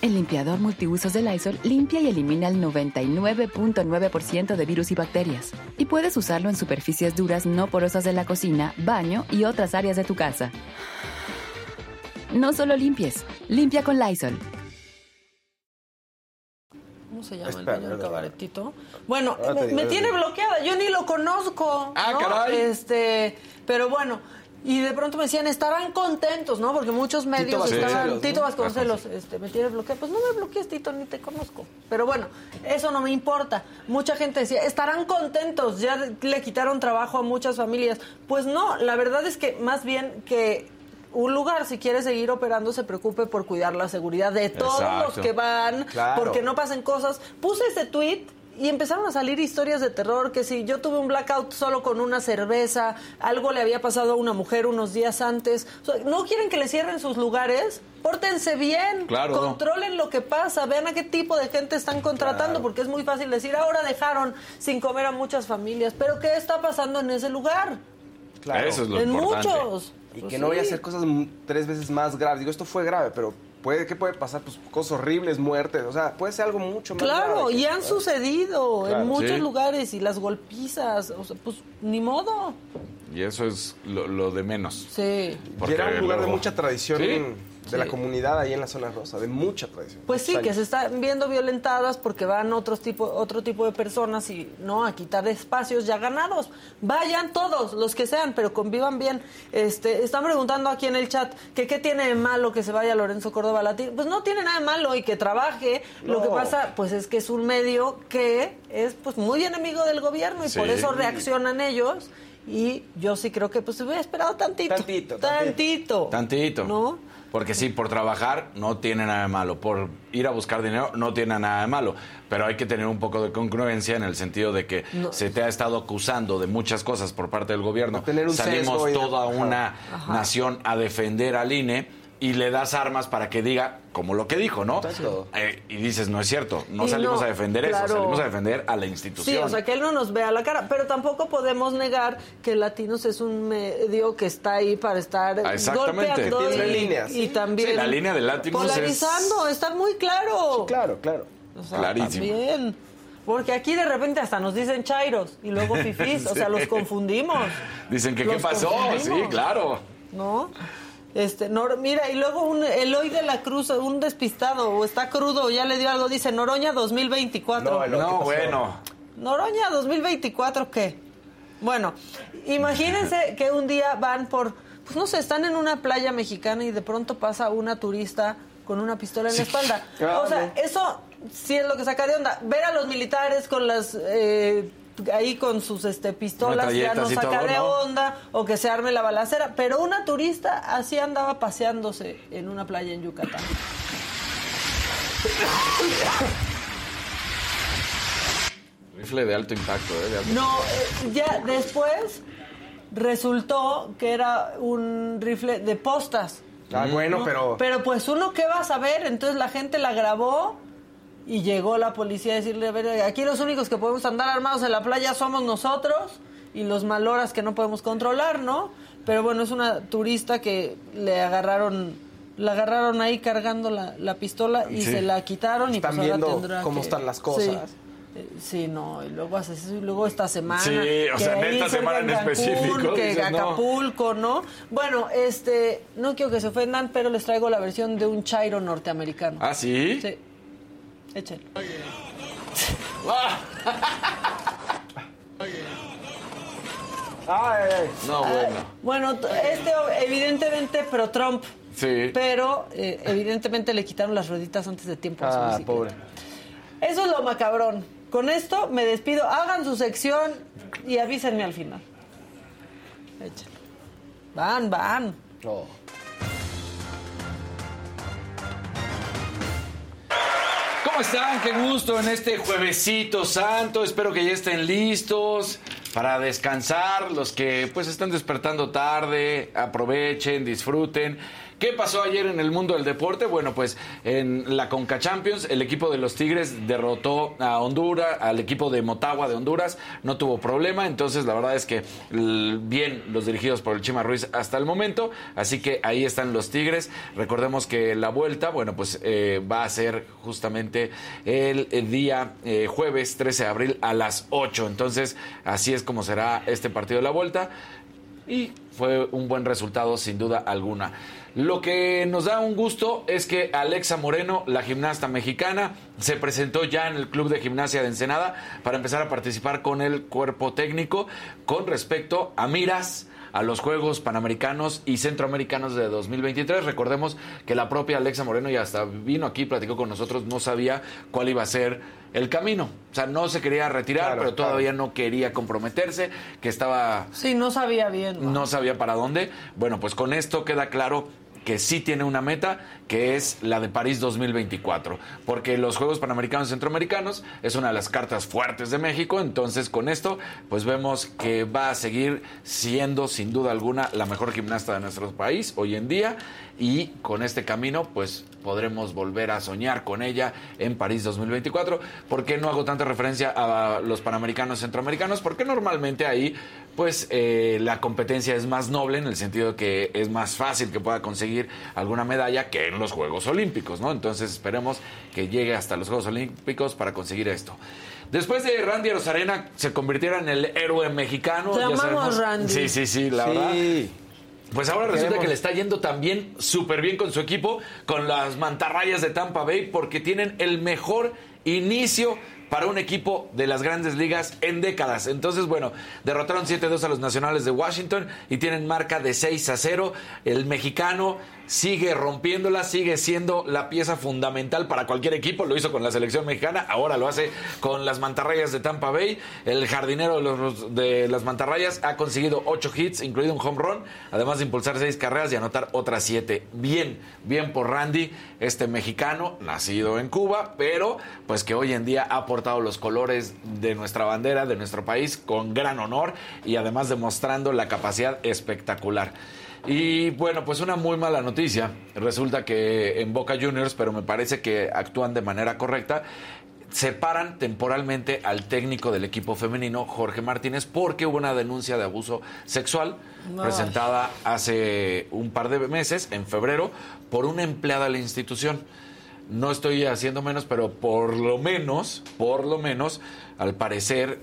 [SPEAKER 9] El limpiador multiusos de Lysol limpia y elimina el 99.9% de virus y bacterias. Y puedes usarlo en superficies duras no porosas de la cocina, baño y otras áreas de tu casa. No solo limpies, limpia con Lysol.
[SPEAKER 1] ¿Cómo se llama
[SPEAKER 3] Espera,
[SPEAKER 1] el dueño del cabaretito? Bueno, me,
[SPEAKER 3] digo,
[SPEAKER 1] tiene bloqueada, yo ni lo conozco.
[SPEAKER 2] Ah,
[SPEAKER 1] ¿no?
[SPEAKER 2] caray.
[SPEAKER 1] Este, pero bueno, y de pronto me decían, estarán contentos, ¿no? Porque muchos medios
[SPEAKER 3] Vasconcelos,
[SPEAKER 1] estaban.
[SPEAKER 3] ¿no?
[SPEAKER 1] Tito Vasconcelos, este, me tiene bloqueado. Pues no me bloquees, Tito, ni te conozco. Pero bueno, eso no me importa. Mucha gente decía, estarán contentos, ya le quitaron trabajo a muchas familias. Pues no, la verdad es que más bien que un lugar, si quiere seguir operando, se preocupe por cuidar la seguridad de todos
[SPEAKER 2] Exacto.
[SPEAKER 1] los que van,
[SPEAKER 3] Claro.
[SPEAKER 1] porque no pasen cosas. Puse ese tweet y empezaron a salir historias de terror, que si yo tuve un blackout solo con una cerveza, algo le había pasado a una mujer unos días antes. no quieren que le cierren sus lugares, pórtense bien, controlen lo que pasa, vean a qué tipo de gente están contratando, porque es muy fácil decir, ahora dejaron sin comer a muchas familias, pero ¿qué está pasando en ese lugar?
[SPEAKER 2] Claro. Eso es lo
[SPEAKER 1] en muchos.
[SPEAKER 3] Y pues que no vaya a hacer cosas tres veces más graves. Digo, esto fue grave, pero puede ¿qué puede pasar? Pues cosas horribles, muertes, o sea, puede ser algo mucho más
[SPEAKER 1] Claro, y han sucedido en muchos lugares y las golpizas, o sea, pues ni modo.
[SPEAKER 2] Y eso es lo, de menos.
[SPEAKER 1] Sí.
[SPEAKER 3] Porque era un lugar de mucha tradición de la comunidad ahí en la zona rosa, de mucha tradición.
[SPEAKER 1] Pues sí, que se están viendo violentadas porque van otros tipo, otro tipo de personas y no a quitar espacios ya ganados. Vayan todos, los que sean, pero convivan bien. Este, están preguntando aquí en el chat que qué tiene de malo que se vaya Lorenzo Córdoba Latín. Pues no tiene nada de malo y que trabaje. Lo que pasa, pues es que es un medio que es pues muy enemigo del gobierno y por eso reaccionan ellos. Y yo sí creo que pues se hubiera esperado tantito.
[SPEAKER 3] Tantito.
[SPEAKER 1] Tantito.
[SPEAKER 2] Tantito.
[SPEAKER 1] ¿No?
[SPEAKER 2] Porque sí, por trabajar no tiene nada de malo, por ir a buscar dinero no tiene nada de malo, pero hay que tener un poco de congruencia en el sentido de que se te ha estado acusando de muchas cosas por parte del gobierno. Salimos toda una nación a defender al INE y le das armas para que diga como lo que dijo, ¿no? Eh, y dices, no es cierto, no salimos a defender eso, salimos a defender a la institución.
[SPEAKER 1] Sí, o sea, que él no nos vea la cara, pero tampoco podemos negar que Latinos es un medio que está ahí para estar
[SPEAKER 2] ah, golpeando
[SPEAKER 1] y, líneas. y también
[SPEAKER 2] la línea de Latinos
[SPEAKER 1] polarizando, está muy claro.
[SPEAKER 3] claro, claro.
[SPEAKER 1] O sea, Clarísimo. También. Porque aquí de repente hasta nos dicen chairos y luego fifís, o sea, los confundimos.
[SPEAKER 2] Dicen que qué pasó, sí, claro.
[SPEAKER 1] ¿No? Este, mira, y luego un Eloy de la Cruz, un despistado, o está crudo, o ya le dio algo, dice Noroña 2024.
[SPEAKER 2] No, no bueno.
[SPEAKER 1] Noroña 2024, ¿qué? Bueno, imagínense que un día van por, pues no sé, están en una playa mexicana y de pronto pasa una turista con una pistola en la espalda. O sea, eso sí es lo que saca de onda. Ver a los militares con las eh, ahí con sus este pistolas ya no saca de onda o que se arme la balacera, pero una turista así andaba paseándose en una playa en Yucatán.
[SPEAKER 2] Rifle de alto impacto, ¿eh?
[SPEAKER 1] No, eh, ya después resultó que era un rifle de postas.
[SPEAKER 3] Ah, bueno, pero...
[SPEAKER 1] Pero pues uno, ¿qué va a saber? Entonces la gente la grabó y llegó la policía a decirle, a ver, aquí los únicos que podemos andar armados en la playa somos nosotros y los maloras que no podemos controlar, ¿no? Pero bueno, es una turista que le agarraron, la agarraron ahí cargando la, pistola y se la quitaron y
[SPEAKER 3] pues
[SPEAKER 1] ahora
[SPEAKER 3] viendo cómo están las cosas.
[SPEAKER 1] Sí. no, y luego, luego esta semana.
[SPEAKER 2] Sí, o sea, en esta semana en, específico.
[SPEAKER 1] Que Acapulco, ¿no? Bueno, este, no quiero que se ofendan, pero les traigo la versión de un chairo norteamericano.
[SPEAKER 2] ¿Ah, sí?
[SPEAKER 1] Sí. Échale.
[SPEAKER 2] No, ah, bueno.
[SPEAKER 1] bueno, este evidentemente pro Trump.
[SPEAKER 2] Sí.
[SPEAKER 1] Pero eh, evidentemente le quitaron las rueditas antes de tiempo
[SPEAKER 3] a ah, pobre.
[SPEAKER 1] Eso es lo macabrón. Con esto me despido. Hagan su sección y avísenme al final. Échale. Van, van. Oh.
[SPEAKER 2] ¿Cómo están? Qué gusto en este juevesito santo. Espero que ya estén listos para descansar. Los que pues están despertando tarde, aprovechen, disfruten. ¿Qué pasó ayer en el mundo del deporte? Bueno, pues en la Conca Champions, el equipo de los Tigres derrotó a Honduras, al equipo de Motagua de Honduras, no tuvo problema, entonces la verdad es que bien los dirigidos por el Chima Ruiz hasta el momento, así que ahí están los Tigres. Recordemos que la vuelta, bueno, pues eh, va a ser justamente el, día eh, jueves 13 de abril a las 8, entonces así es como será este partido de la vuelta y fue un buen resultado sin duda alguna. Lo que nos da un gusto es que Alexa Moreno, la gimnasta mexicana, se presentó ya en el Club de Gimnasia de Ensenada para empezar a participar con el cuerpo técnico con respecto a miras a los Juegos Panamericanos y Centroamericanos de 2023. Recordemos que la propia Alexa Moreno ya hasta vino aquí, platicó con nosotros, no sabía cuál iba a ser el camino. O sea, no se quería retirar, pero todavía no quería comprometerse, que estaba...
[SPEAKER 1] Sí, no sabía bien.
[SPEAKER 2] ¿no? no sabía para dónde. Bueno, pues con esto queda claro que sí tiene una meta, que es la de París 2024, porque los Juegos Panamericanos y Centroamericanos es una de las cartas fuertes de México, entonces con esto pues vemos que va a seguir siendo sin duda alguna la mejor gimnasta de nuestro país hoy en día y con este camino pues podremos volver a soñar con ella en París 2024. ¿Por qué no hago tanta referencia a los panamericanos centroamericanos? Porque normalmente ahí pues eh, la competencia es más noble en el sentido que es más fácil que pueda conseguir alguna medalla que en los Juegos Olímpicos, ¿no? Entonces esperemos que llegue hasta los Juegos Olímpicos para conseguir esto. Después de Randy Rosarena se convirtiera en el héroe mexicano.
[SPEAKER 1] Te amamos, Randy.
[SPEAKER 2] Sí, sí, sí, la verdad. Pues ahora resulta que le está yendo también súper bien con su equipo, con las mantarrayas de Tampa Bay, porque tienen el mejor inicio para un equipo de las grandes ligas en décadas. Entonces, bueno, derrotaron 7-2 a los Nacionales de Washington y tienen marca de 6 a 0. El mexicano sigue rompiéndola, sigue siendo la pieza fundamental para cualquier equipo. Lo hizo con la selección mexicana, ahora lo hace con las mantarrayas de Tampa Bay. El jardinero de, los, de las mantarrayas ha conseguido 8 hits, incluido un home run, además de impulsar 6 carreras y anotar otras 7. Bien, bien por Randy, este mexicano, nacido en Cuba, pero pues que hoy en día ha portado los colores de nuestra bandera, de nuestro país, con gran honor y además demostrando la capacidad espectacular. Y bueno, pues una muy mala noticia. Resulta que en Boca Juniors, pero me parece que actúan de manera correcta, separan temporalmente al técnico del equipo femenino, Jorge Martínez, porque hubo una denuncia de abuso sexual presentada hace un par de meses, en febrero, por una empleada de la institución. No estoy haciendo menos, pero por lo menos, por lo menos, al parecer,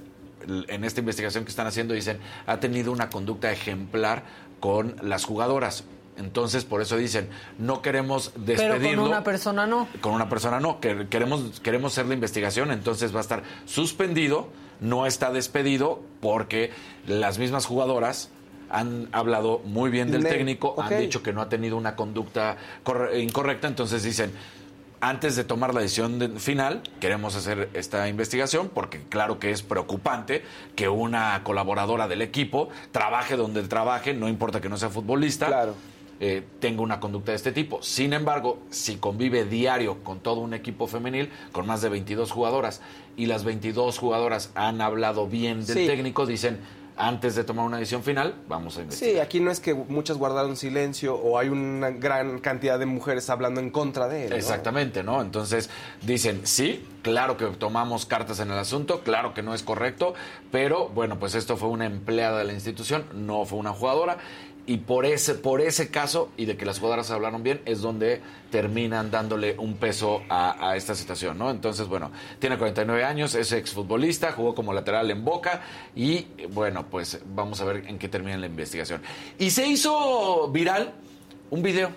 [SPEAKER 2] en esta investigación que están haciendo, dicen, ha tenido una conducta ejemplar con las jugadoras. Entonces, por eso dicen, no queremos despedirlo.
[SPEAKER 1] Pero con una persona no.
[SPEAKER 2] Con una persona no, que queremos, queremos hacer la investigación, entonces va a estar suspendido, no está despedido, porque las mismas jugadoras han hablado muy bien del técnico, han dicho que no ha tenido una conducta incorrecta, entonces dicen, antes de tomar la decisión final, queremos hacer esta investigación porque claro que es preocupante que una colaboradora del equipo trabaje donde trabaje, no importa que no sea futbolista. Eh, tenga una conducta de este tipo. Sin embargo, si convive diario con todo un equipo femenil, con más de 22 jugadoras, y las 22 jugadoras han hablado bien del técnico, dicen, antes de tomar una decisión final, vamos a investigar.
[SPEAKER 3] Sí, aquí no es que muchas guardaron silencio o hay una gran cantidad de mujeres hablando en contra de él.
[SPEAKER 2] Exactamente, ¿no? Entonces dicen, sí, claro que tomamos cartas en el asunto, claro que no es correcto, pero bueno, pues esto fue una empleada de la institución, no fue una jugadora y por ese, por ese caso y de que las jugadoras hablaron bien es donde terminan dándole un peso a, esta situación, ¿no? Entonces, bueno, tiene 49 años, es exfutbolista, jugó como lateral en Boca y bueno, pues vamos a ver en qué termina la investigación. Y se hizo viral un video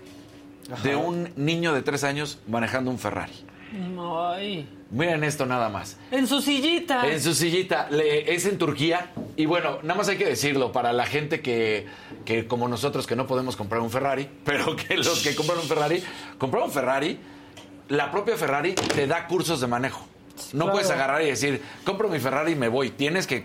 [SPEAKER 2] de un niño de tres años manejando un Ferrari.
[SPEAKER 1] Ay.
[SPEAKER 2] Miren esto nada más.
[SPEAKER 1] En su sillita.
[SPEAKER 2] En su sillita. es en Turquía. Y bueno, nada más hay que decirlo para la gente que, que, como nosotros, que no podemos comprar un Ferrari, pero que los que compran un Ferrari, comprar un Ferrari, la propia Ferrari te da cursos de manejo. No puedes agarrar y decir, compro mi Ferrari y me voy. Tienes que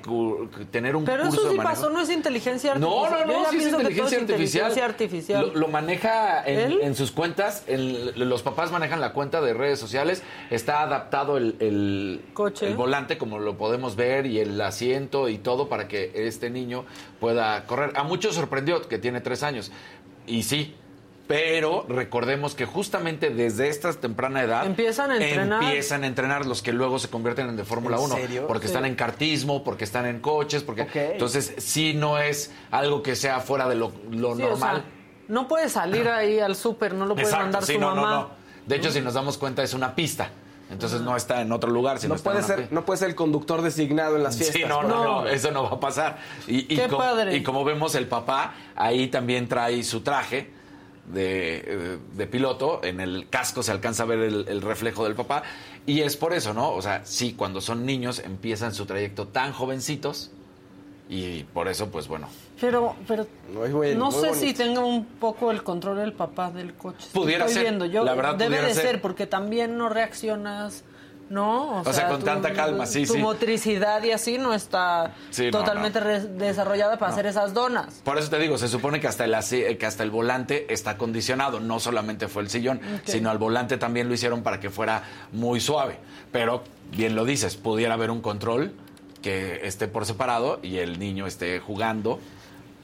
[SPEAKER 2] tener un
[SPEAKER 1] Pero
[SPEAKER 2] curso
[SPEAKER 1] eso
[SPEAKER 2] sí
[SPEAKER 1] pasó, no es inteligencia artificial.
[SPEAKER 2] No, no, no, sí es inteligencia artificial.
[SPEAKER 1] artificial.
[SPEAKER 2] Lo, maneja en, sus cuentas. los papás manejan la cuenta de redes sociales. Está adaptado el, el,
[SPEAKER 1] Coche.
[SPEAKER 2] el volante, como lo podemos ver, y el asiento y todo para que este niño pueda correr. A muchos sorprendió que tiene tres años. Y sí, pero recordemos que justamente desde esta temprana edad
[SPEAKER 1] empiezan a entrenar,
[SPEAKER 2] empiezan a entrenar los que luego se convierten en de Fórmula 1, porque están en kartismo, porque están en coches, porque entonces sí no es algo que sea fuera de lo, normal.
[SPEAKER 1] no puede salir ahí al súper, no lo puede mandar su mamá.
[SPEAKER 2] De hecho, si nos damos cuenta es una pista. Entonces no está en otro lugar, sino
[SPEAKER 3] no puede ser, no puede ser el conductor designado en las fiestas.
[SPEAKER 2] Sí, no, no, no, eso no va a pasar. Y,
[SPEAKER 1] Qué padre.
[SPEAKER 2] y como vemos el papá ahí también trae su traje de, de, piloto, en el casco se alcanza a ver el, reflejo del papá, y es por eso, ¿no? O sea, sí, cuando son niños empiezan su trayecto tan jovencitos, y por eso, pues bueno.
[SPEAKER 1] Pero, pero no sé si tenga un poco el control el papá del coche.
[SPEAKER 2] Pudiera ser.
[SPEAKER 1] Yo, la verdad, debe de ser. porque también no reaccionas No,
[SPEAKER 2] O sea, con tanta calma, sí,
[SPEAKER 1] tu
[SPEAKER 2] sí.
[SPEAKER 1] motricidad y así no está
[SPEAKER 2] Sí,
[SPEAKER 1] totalmente
[SPEAKER 2] no.
[SPEAKER 1] desarrollada para hacer esas donas.
[SPEAKER 2] Por eso te digo, se supone que hasta el, asi- que hasta el volante está condicionado. No solamente fue el sillón, sino al volante también lo hicieron para que fuera muy suave. Pero, bien lo dices, pudiera haber un control que esté por separado y el niño esté jugando,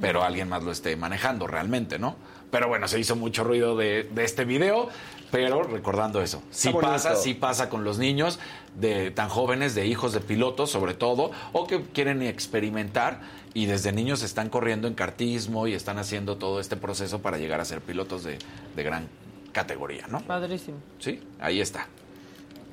[SPEAKER 2] pero alguien más lo esté manejando realmente, ¿no? Pero bueno, se hizo mucho ruido de, de este video, pero recordando eso. Sí pasa, sí pasa con los niños de tan jóvenes, de hijos de pilotos sobre todo, o que quieren experimentar y desde niños están corriendo en kartismo y están haciendo todo este proceso para llegar a ser pilotos de, de gran categoría, ¿no?
[SPEAKER 1] Padrísimo.
[SPEAKER 2] Sí, ahí está.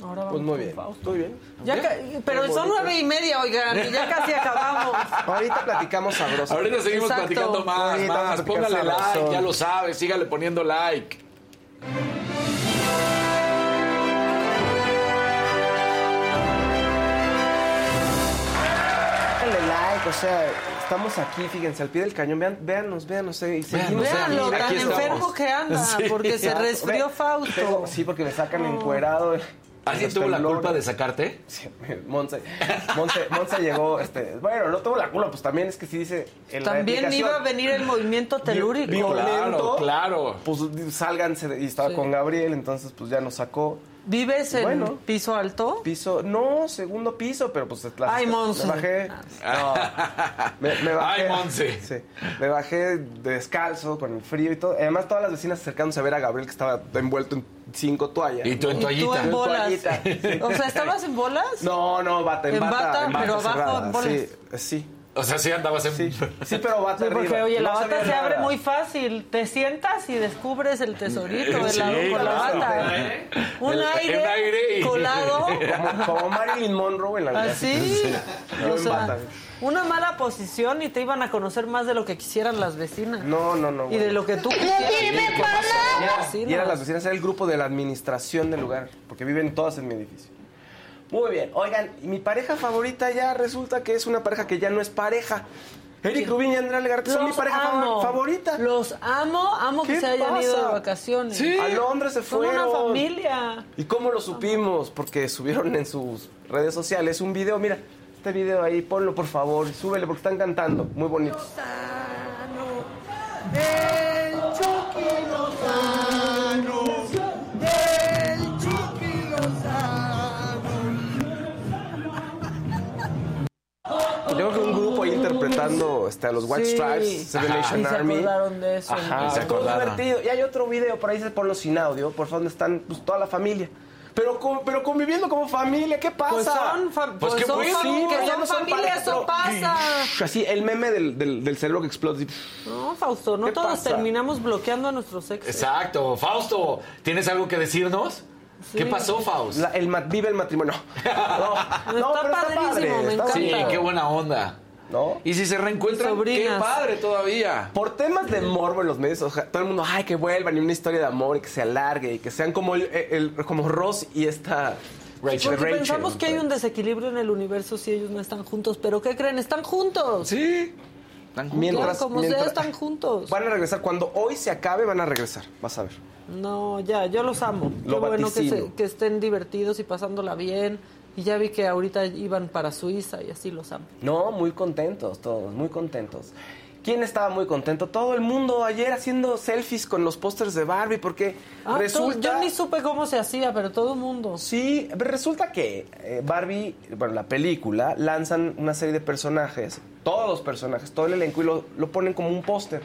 [SPEAKER 1] Ahora vamos
[SPEAKER 3] Pues muy bien,
[SPEAKER 1] Fausto.
[SPEAKER 3] muy bien.
[SPEAKER 1] Ya ca- pero son
[SPEAKER 3] bonito.
[SPEAKER 1] nueve y media, oigan, y ya casi acabamos.
[SPEAKER 3] Ahorita platicamos sabroso.
[SPEAKER 2] Ahorita seguimos
[SPEAKER 1] Exacto.
[SPEAKER 2] platicando más,
[SPEAKER 3] Ahorita
[SPEAKER 2] más. Póngale like,
[SPEAKER 3] sabrosón.
[SPEAKER 2] ya lo sabe, sígale poniendo like.
[SPEAKER 3] Dale like, o sea, estamos aquí, fíjense, al pie del cañón. Vean, véanos, véanos. eh,
[SPEAKER 2] Vean,
[SPEAKER 1] Vean lo tan enfermo que anda,
[SPEAKER 2] Sí.
[SPEAKER 1] porque se
[SPEAKER 3] Exacto.
[SPEAKER 1] resfrió Fausto.
[SPEAKER 3] sí, porque me sacan encuerado.
[SPEAKER 2] ¿Alguien tuvo la culpa de sacarte?
[SPEAKER 3] Sí, Monse, Monse, Monse llegó, este, bueno, no tuvo la culpa, pues también es que sí dice en
[SPEAKER 1] También iba a venir el movimiento telúrico.
[SPEAKER 3] vi- violento,
[SPEAKER 2] Claro, claro.
[SPEAKER 3] Pues sálganse, y estaba
[SPEAKER 1] Sí.
[SPEAKER 3] con Gabriel, entonces pues ya nos sacó
[SPEAKER 1] ¿Vives en
[SPEAKER 3] Bueno.
[SPEAKER 1] piso alto?
[SPEAKER 3] piso, no, segundo piso, pero pues las-
[SPEAKER 1] Ay, Monse.
[SPEAKER 3] me bajé, no, me, me bajé,
[SPEAKER 2] Ay, Monse.
[SPEAKER 3] sí, me bajé descalzo con el frío y todo, además todas las vecinas acercándose a ver a Gabriel que estaba envuelto en cinco toallas.
[SPEAKER 2] Y tú en
[SPEAKER 1] Y tú
[SPEAKER 2] toallita.
[SPEAKER 1] en bolas.
[SPEAKER 3] toallita, sí.
[SPEAKER 1] O sea, ¿estabas en bolas?
[SPEAKER 3] No, no, bata, en,
[SPEAKER 1] En bata, pero abajo en bolas.
[SPEAKER 3] Sí, sí,
[SPEAKER 2] O sea, sí andabas en...
[SPEAKER 3] sí, sí, pero bata
[SPEAKER 1] Sí, porque
[SPEAKER 3] arriba.
[SPEAKER 1] oye, la
[SPEAKER 3] No
[SPEAKER 1] bata se
[SPEAKER 3] nada.
[SPEAKER 1] abre muy fácil. Te sientas y descubres el tesorito de
[SPEAKER 2] Sí,
[SPEAKER 1] la, con la
[SPEAKER 2] claro.
[SPEAKER 1] bata. Un
[SPEAKER 2] El-
[SPEAKER 1] aire,
[SPEAKER 2] un aire y-
[SPEAKER 1] colado.
[SPEAKER 3] Como, como Marilyn Monroe en la vida.
[SPEAKER 1] Así.
[SPEAKER 3] Yo
[SPEAKER 1] O sea,
[SPEAKER 3] bata.
[SPEAKER 1] una mala posición y te iban a conocer más de lo que quisieran las vecinas.
[SPEAKER 3] No, no, no.
[SPEAKER 1] Y de lo que tú quisieras.
[SPEAKER 3] Y era-
[SPEAKER 1] Vecinos.
[SPEAKER 3] Y eran las vecinas, era el grupo de la administración del lugar, porque viven todas en mi edificio. Muy bien, oigan, mi pareja favorita ya resulta que es una pareja que ya no es pareja. Eric Rubin y Andrea Legarreta son mi pareja
[SPEAKER 1] amo.
[SPEAKER 3] favorita.
[SPEAKER 1] Los amo, amo que
[SPEAKER 3] ¿Qué
[SPEAKER 1] se hayan ido de vacaciones.
[SPEAKER 2] Sí.
[SPEAKER 3] A Londres se
[SPEAKER 1] Son
[SPEAKER 3] fueron.
[SPEAKER 1] una familia.
[SPEAKER 3] ¿Y cómo lo supimos? Porque subieron en sus redes sociales un video. Mira, este video ahí, ponlo por favor, súbele porque están cantando. Muy bonito. Yo creo que un grupo ahí interpretando este, a los White
[SPEAKER 1] Sí.
[SPEAKER 3] Stripes, Seven
[SPEAKER 2] Ajá.
[SPEAKER 3] Nation
[SPEAKER 1] Y se
[SPEAKER 3] Army.
[SPEAKER 1] acordaron de eso.
[SPEAKER 3] Ajá,
[SPEAKER 2] se acordaron.
[SPEAKER 3] divertido. Y hay otro video por ahí, se ponlo sin audio, por favor, donde están pues, toda la familia. Pero, pero conviviendo como familia, ¿qué pasa?
[SPEAKER 1] Pues son, fa-
[SPEAKER 2] Pues
[SPEAKER 1] pues
[SPEAKER 2] qué
[SPEAKER 1] son fam- que
[SPEAKER 3] ya
[SPEAKER 1] son
[SPEAKER 3] no son
[SPEAKER 1] familia, eso pasa.
[SPEAKER 3] Así, el meme del, del, del cerebro que explota.
[SPEAKER 1] No, Fausto, no
[SPEAKER 3] ¿Qué
[SPEAKER 1] todos
[SPEAKER 3] pasa?
[SPEAKER 1] terminamos bloqueando a nuestros exes.
[SPEAKER 2] Exacto. Fausto, ¿tienes algo que decirnos? ¿Qué pasó, Fausto?
[SPEAKER 3] La- el, ma- vive el matrimonio. No, no,
[SPEAKER 1] Está
[SPEAKER 3] pero está
[SPEAKER 1] padrísimo,
[SPEAKER 3] padre.
[SPEAKER 1] me
[SPEAKER 3] está
[SPEAKER 1] encanta.
[SPEAKER 2] Sí, qué buena onda.
[SPEAKER 3] ¿No?
[SPEAKER 2] Y si se reencuentran, qué padre todavía.
[SPEAKER 3] Por temas de morbo en los medios, o sea, todo el mundo, ay, que vuelvan y una historia de amor y que se alargue y que sean como, el, el- como Ross y esta
[SPEAKER 2] Rachel.
[SPEAKER 1] Porque
[SPEAKER 3] Rachel.
[SPEAKER 1] pensamos que hay un desequilibrio en el universo si ellos no están juntos, pero ¿qué creen? Están juntos.
[SPEAKER 2] Sí. Están juntos.
[SPEAKER 3] Mientras,
[SPEAKER 1] como
[SPEAKER 3] mientras-
[SPEAKER 1] están juntos.
[SPEAKER 3] Van a regresar. Cuando hoy se acabe, van a regresar. Vas a ver.
[SPEAKER 1] No, ya, yo los amo.
[SPEAKER 3] Lo
[SPEAKER 1] Qué bueno que, se- que estén divertidos y pasándola bien. Y ya vi que ahorita iban para Suiza y así los amo.
[SPEAKER 3] No, muy contentos todos, muy contentos. ¿Quién estaba muy contento? Todo el mundo ayer haciendo selfies con los pósters de Barbie porque
[SPEAKER 1] Ah,
[SPEAKER 3] resulta...
[SPEAKER 1] todo- yo ni supe cómo se hacía, pero todo el mundo.
[SPEAKER 3] Sí, resulta que eh, Barbie, bueno, la película, lanzan una serie de personajes, todos los personajes, todo el elenco, y lo, lo ponen como un póster,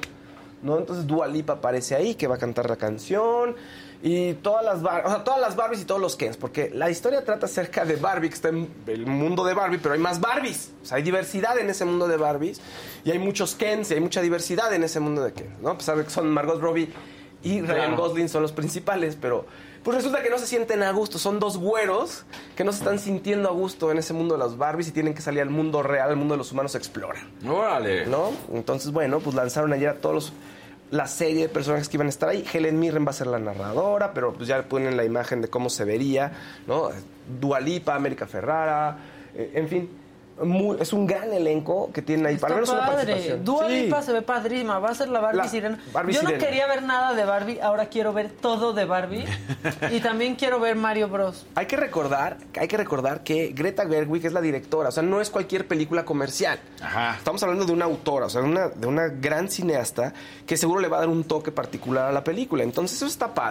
[SPEAKER 3] ¿no? Entonces Dua Lipa aparece ahí, que va a cantar la canción, y todas las, Bar- o sea, todas las Barbies y todos los Kens, porque la historia trata acerca de Barbie, que está en el mundo de Barbie, pero hay más Barbies, o sea, hay diversidad en ese mundo de Barbies, y hay muchos Kens, y hay mucha diversidad en ese mundo de Kens, ¿no? A pesar de que son Margot Robbie y Ryan
[SPEAKER 2] Claro.
[SPEAKER 3] Gosling son los principales, pero pues resulta que no se sienten a gusto. Son dos güeros que no se están sintiendo a gusto en ese mundo de las Barbies y tienen que salir al mundo real, al mundo de los humanos a explorar,
[SPEAKER 2] Órale.
[SPEAKER 3] ¿no? Entonces, bueno, pues lanzaron ayer a todos los la serie de personajes que iban a estar ahí. Helen Mirren va a ser la narradora, pero pues ya ponen la imagen de cómo se vería, ¿no? Dualipa, América Ferrara, eh, en fin. Muy- es un gran elenco que tienen ahí.
[SPEAKER 1] Está
[SPEAKER 3] Para menos una
[SPEAKER 1] padre.
[SPEAKER 3] participación.
[SPEAKER 1] Dua
[SPEAKER 3] Sí.
[SPEAKER 1] Lipa se ve padrísima. Va a ser la Barbie
[SPEAKER 3] La
[SPEAKER 1] Sirena.
[SPEAKER 3] Barbie
[SPEAKER 1] Yo no quería ver nada de Barbie. Ahora quiero ver todo de Barbie. y también quiero ver Mario Bros.
[SPEAKER 3] Hay que recordar, hay que recordar que Greta Gerwig es la directora, o sea, no es cualquier película comercial.
[SPEAKER 2] Ajá.
[SPEAKER 3] Estamos hablando de una autora, o sea, de una, de una gran cineasta que seguro le va a dar un toque particular a la película. Entonces, eso está padre.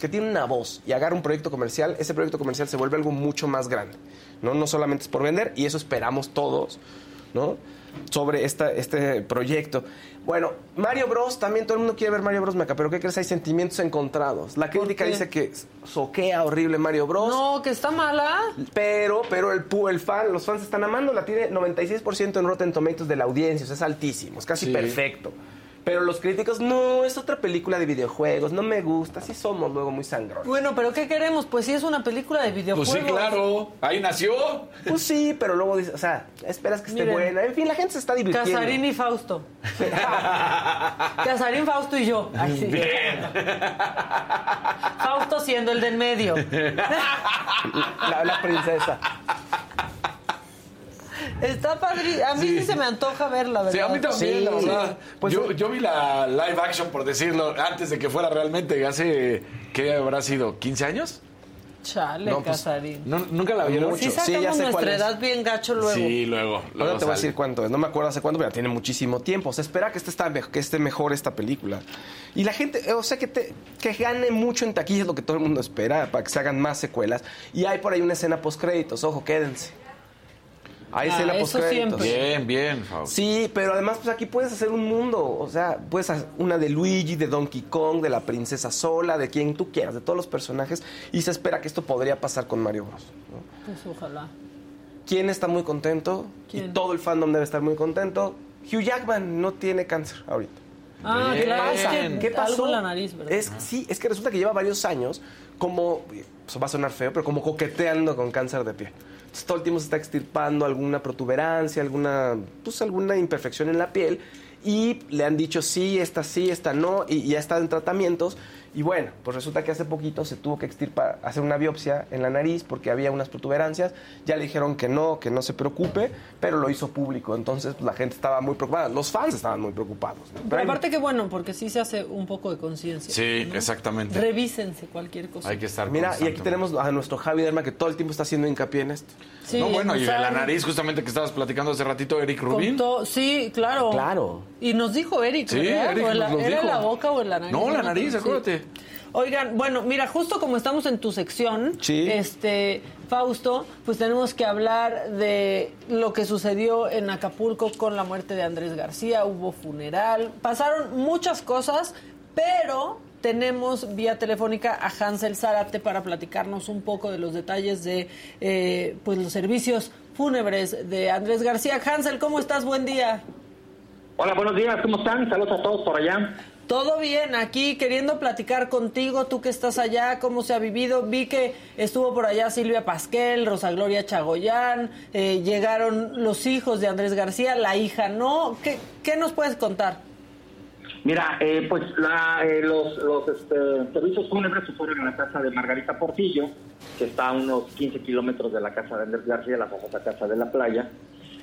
[SPEAKER 3] que tiene una voz y agarra un proyecto comercial, ese proyecto comercial se vuelve algo mucho más grande. No, no solamente es por vender, y eso esperamos todos, ¿no? Sobre esta, este proyecto. Bueno, Mario Bros. también todo el mundo quiere ver Mario Bros. Meca, pero ¿qué crees? Hay sentimientos encontrados. La crítica dice que soquea horrible Mario Bros.
[SPEAKER 1] No, que está mala.
[SPEAKER 3] Pero, pero el, el fan, los fans están amando, la tiene 96% en Rotten Tomatoes de la audiencia, o sea, es altísimo, es casi
[SPEAKER 2] Sí.
[SPEAKER 3] perfecto. Pero los críticos, no, es otra película de videojuegos, no me gusta, así somos luego muy sangrones.
[SPEAKER 1] Bueno, pero ¿qué queremos? Pues sí es una película de
[SPEAKER 2] Pues
[SPEAKER 1] videojuegos.
[SPEAKER 2] sí, claro. Ahí nació.
[SPEAKER 3] Pues sí, pero luego dices, o sea, esperas que esté
[SPEAKER 1] Miren.
[SPEAKER 3] buena. En fin, la gente se está divirtiendo.
[SPEAKER 1] Casarín y Fausto. Casarín, Fausto y yo. Ay, sí. Fausto siendo el del medio.
[SPEAKER 3] La, la princesa.
[SPEAKER 1] Está padre. A mí sí. se me antoja verla, ¿verdad?
[SPEAKER 2] Sí, a mí también,
[SPEAKER 3] Sí.
[SPEAKER 2] la verdad.
[SPEAKER 3] Pues
[SPEAKER 2] yo, yo vi la live action, por decirlo, antes de que fuera realmente, hace, ¿qué habrá sido? ¿15 años?
[SPEAKER 1] Chale,
[SPEAKER 3] No, pues,
[SPEAKER 1] Casarín.
[SPEAKER 2] No, ¿Nunca la vieron?
[SPEAKER 3] Mucho.
[SPEAKER 1] Sí
[SPEAKER 3] Sí, ya sé cuál
[SPEAKER 1] nuestra
[SPEAKER 3] es.
[SPEAKER 1] edad bien gacho luego.
[SPEAKER 2] Sí, luego. luego
[SPEAKER 3] Ahora te voy a decir cuánto es. No me acuerdo hace cuánto, pero tiene muchísimo tiempo. Se espera que, este está, que esté mejor esta película. Y la gente, o sea, que, te, que gane mucho en taquilla es lo que todo el mundo espera, para que se hagan más secuelas. Y hay por ahí una escena post-créditos, ojo, quédense. Hay
[SPEAKER 1] Ah,
[SPEAKER 3] post-créditos.
[SPEAKER 1] siempre.
[SPEAKER 2] Bien, bien, Fausto.
[SPEAKER 3] Sí, pero además pues aquí puedes hacer un mundo, o sea, puedes hacer una de Luigi, de Donkey Kong, de la princesa sola, de quien tú quieras, de todos los personajes, y se espera que esto podría pasar con Mario Bros. ¿no?
[SPEAKER 1] Pues ojalá.
[SPEAKER 3] ¿Quién está muy contento?
[SPEAKER 1] ¿Quién?
[SPEAKER 3] Y todo el fandom debe estar muy contento. Hugh Jackman no tiene cáncer ahorita.
[SPEAKER 1] Ah,
[SPEAKER 2] Bien.
[SPEAKER 1] claro. Es que
[SPEAKER 2] ¿Qué
[SPEAKER 3] ¿Qué pasó?
[SPEAKER 1] Algo en la nariz, ¿verdad?
[SPEAKER 3] Es, sí, es que resulta que lleva varios años como, eso va a sonar feo, pero como coqueteando con cáncer de piel. Todo el tiempo se está extirpando alguna protuberancia, alguna, pues, alguna imperfección en la piel. Y le han dicho sí, esta sí, esta no, y ya está en tratamientos. Y bueno, pues resulta que hace poquito se tuvo que extirpar, hacer una biopsia en la nariz porque había unas protuberancias. Ya le dijeron que no, que no se preocupe, pero lo hizo público. Entonces pues, la gente estaba muy preocupada, los fans estaban muy preocupados. ¿no?
[SPEAKER 1] Pero aparte que bueno, porque sí se hace un poco de conciencia.
[SPEAKER 2] Sí,
[SPEAKER 1] ¿no?
[SPEAKER 2] exactamente.
[SPEAKER 1] Revísense cualquier cosa.
[SPEAKER 2] Hay que estar
[SPEAKER 3] Mira, y aquí tenemos a nuestro Javi Derma que todo el tiempo está haciendo hincapié en esto.
[SPEAKER 1] Sí,
[SPEAKER 2] no, bueno, y de la nariz, justamente que estabas platicando hace ratito, Eric Rubin.
[SPEAKER 1] contó- sí, claro.
[SPEAKER 3] Claro.
[SPEAKER 1] Y nos dijo Eric,
[SPEAKER 2] Sí. Eric
[SPEAKER 1] ¿O en la-
[SPEAKER 2] nos
[SPEAKER 1] ¿Era
[SPEAKER 2] dijo.
[SPEAKER 1] en la boca o en la nariz?
[SPEAKER 2] No, la nariz, acuérdate.
[SPEAKER 1] Oigan, bueno, mira, justo como estamos en tu sección,
[SPEAKER 3] Sí.
[SPEAKER 1] este, Fausto, pues tenemos que hablar de lo que sucedió en Acapulco con la muerte de Andrés García, hubo funeral, pasaron muchas cosas, pero tenemos vía telefónica a Hansel Zárate para platicarnos un poco de los detalles de eh, pues los servicios fúnebres de Andrés García. Hansel, ¿cómo estás? Buen día.
[SPEAKER 10] Hola, buenos días, ¿cómo están? Saludos a todos por allá.
[SPEAKER 1] Todo bien, aquí queriendo platicar contigo, tú que estás allá, cómo se ha vivido. Vi que estuvo por allá Silvia Pasquel, Rosa Gloria Chagoyán, eh, llegaron los hijos de Andrés García, la hija no. ¿Qué, qué nos puedes contar?
[SPEAKER 10] Mira, eh, pues la, eh, los, los este, servicios fúnebres fueron a la casa de Margarita Portillo, que está a unos 15 kilómetros de la casa de Andrés García, la famosa casa de la playa.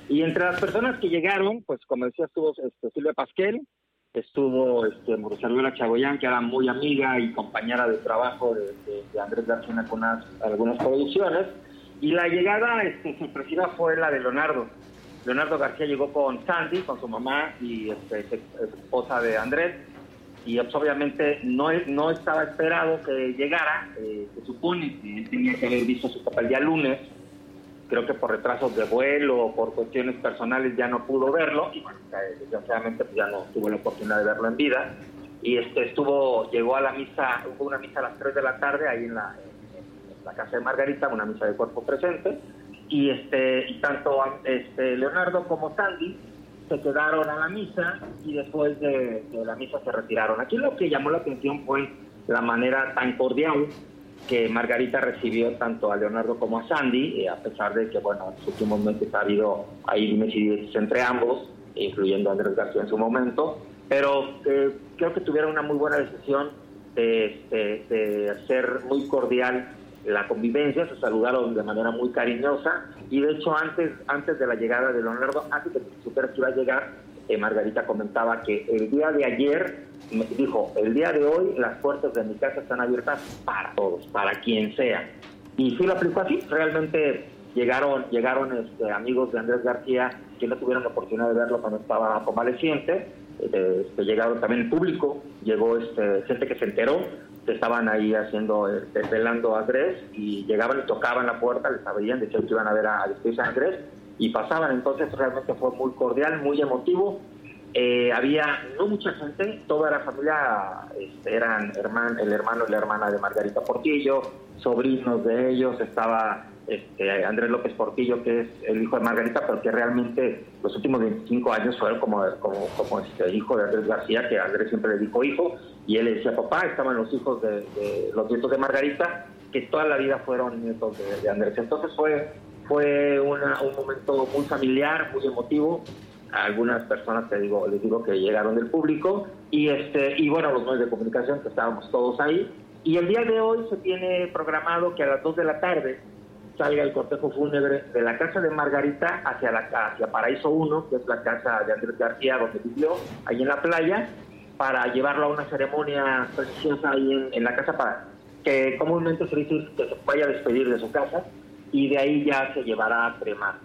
[SPEAKER 10] Y entre las personas que llegaron, pues como decías, estuvo este, Silvia Pasquel, estuvo este, Rosalía Chagoyán, que era muy amiga y compañera de trabajo de, Andrés García con algunas producciones, y la llegada este, sorpresiva fue la de Leonardo. Leonardo García llegó con Sandy, con su mamá y este, esposa de Andrés, y pues, obviamente no, no estaba esperado que llegara, eh, se supone que él tenía que haber visto su papá el día lunes, creo que por retrasos de vuelo o por cuestiones personales ya no pudo verlo y bueno, desgraciadamente pues ya no tuvo la oportunidad de verlo en vida. Y este estuvo llegó a la misa hubo una misa a las 3 de la tarde ahí en la, la casa de Margarita una misa de cuerpo presente. Y este y tanto este Leonardo como Sandy se quedaron a la misa y después de, de la misa se retiraron. Aquí lo que llamó la atención fue la manera tan cordial que Margarita recibió tanto a Leonardo como a Sandy, eh, a pesar de que, bueno, en los últimos ha habido ahí dimes entre ambos, incluyendo a Andrés García en su momento, pero eh, creo que tuvieron una muy buena decisión de, de, hacer muy cordial la convivencia, se saludaron de manera muy cariñosa y de hecho antes, antes de la llegada de Leonardo, antes de que supiera iba a llegar, eh, Margarita comentaba que el día de ayer me dijo, el día de hoy las puertas de mi casa están abiertas para todos, para quien sea. Y sí lo aplicó así, realmente llegaron llegaron este, amigos de Andrés García que no tuvieron la oportunidad de verlo cuando estaba convaleciente, eh, este, llegaron también el público, llegó este, gente que se enteró, que estaban ahí haciendo, desvelando a Andrés y llegaban y tocaban la puerta, les abrían, decían que iban a ver a, a Andrés y pasaban, entonces realmente fue muy cordial, muy emotivo eh, había no mucha gente, toda la familia este, eran herman, el hermano y la hermana de Margarita Portillo, sobrinos de ellos, estaba este, Andrés López Portillo, que es el hijo de Margarita, pero que realmente los últimos 25 años fueron como, como, este hijo de Andrés García, que Andrés siempre le dijo hijo, y él decía papá, estaban los hijos de, los nietos de Margarita, que toda la vida fueron nietos de, Andrés. Entonces fue, fue un momento muy familiar, muy emotivo, algunas personas te digo, les digo que llegaron del público y este y bueno, los medios de comunicación que estábamos todos ahí. Y el día de hoy se tiene programado que a las 2 de la tarde salga el cortejo fúnebre de la casa de Margarita hacia la hacia Paraíso 1, que es la casa de Andrés García donde vivió, ahí en la playa, para llevarlo a una ceremonia preciosa ahí en, la casa para que comúnmente se dice que se vaya a despedir de su casa y de ahí ya se llevará a cremar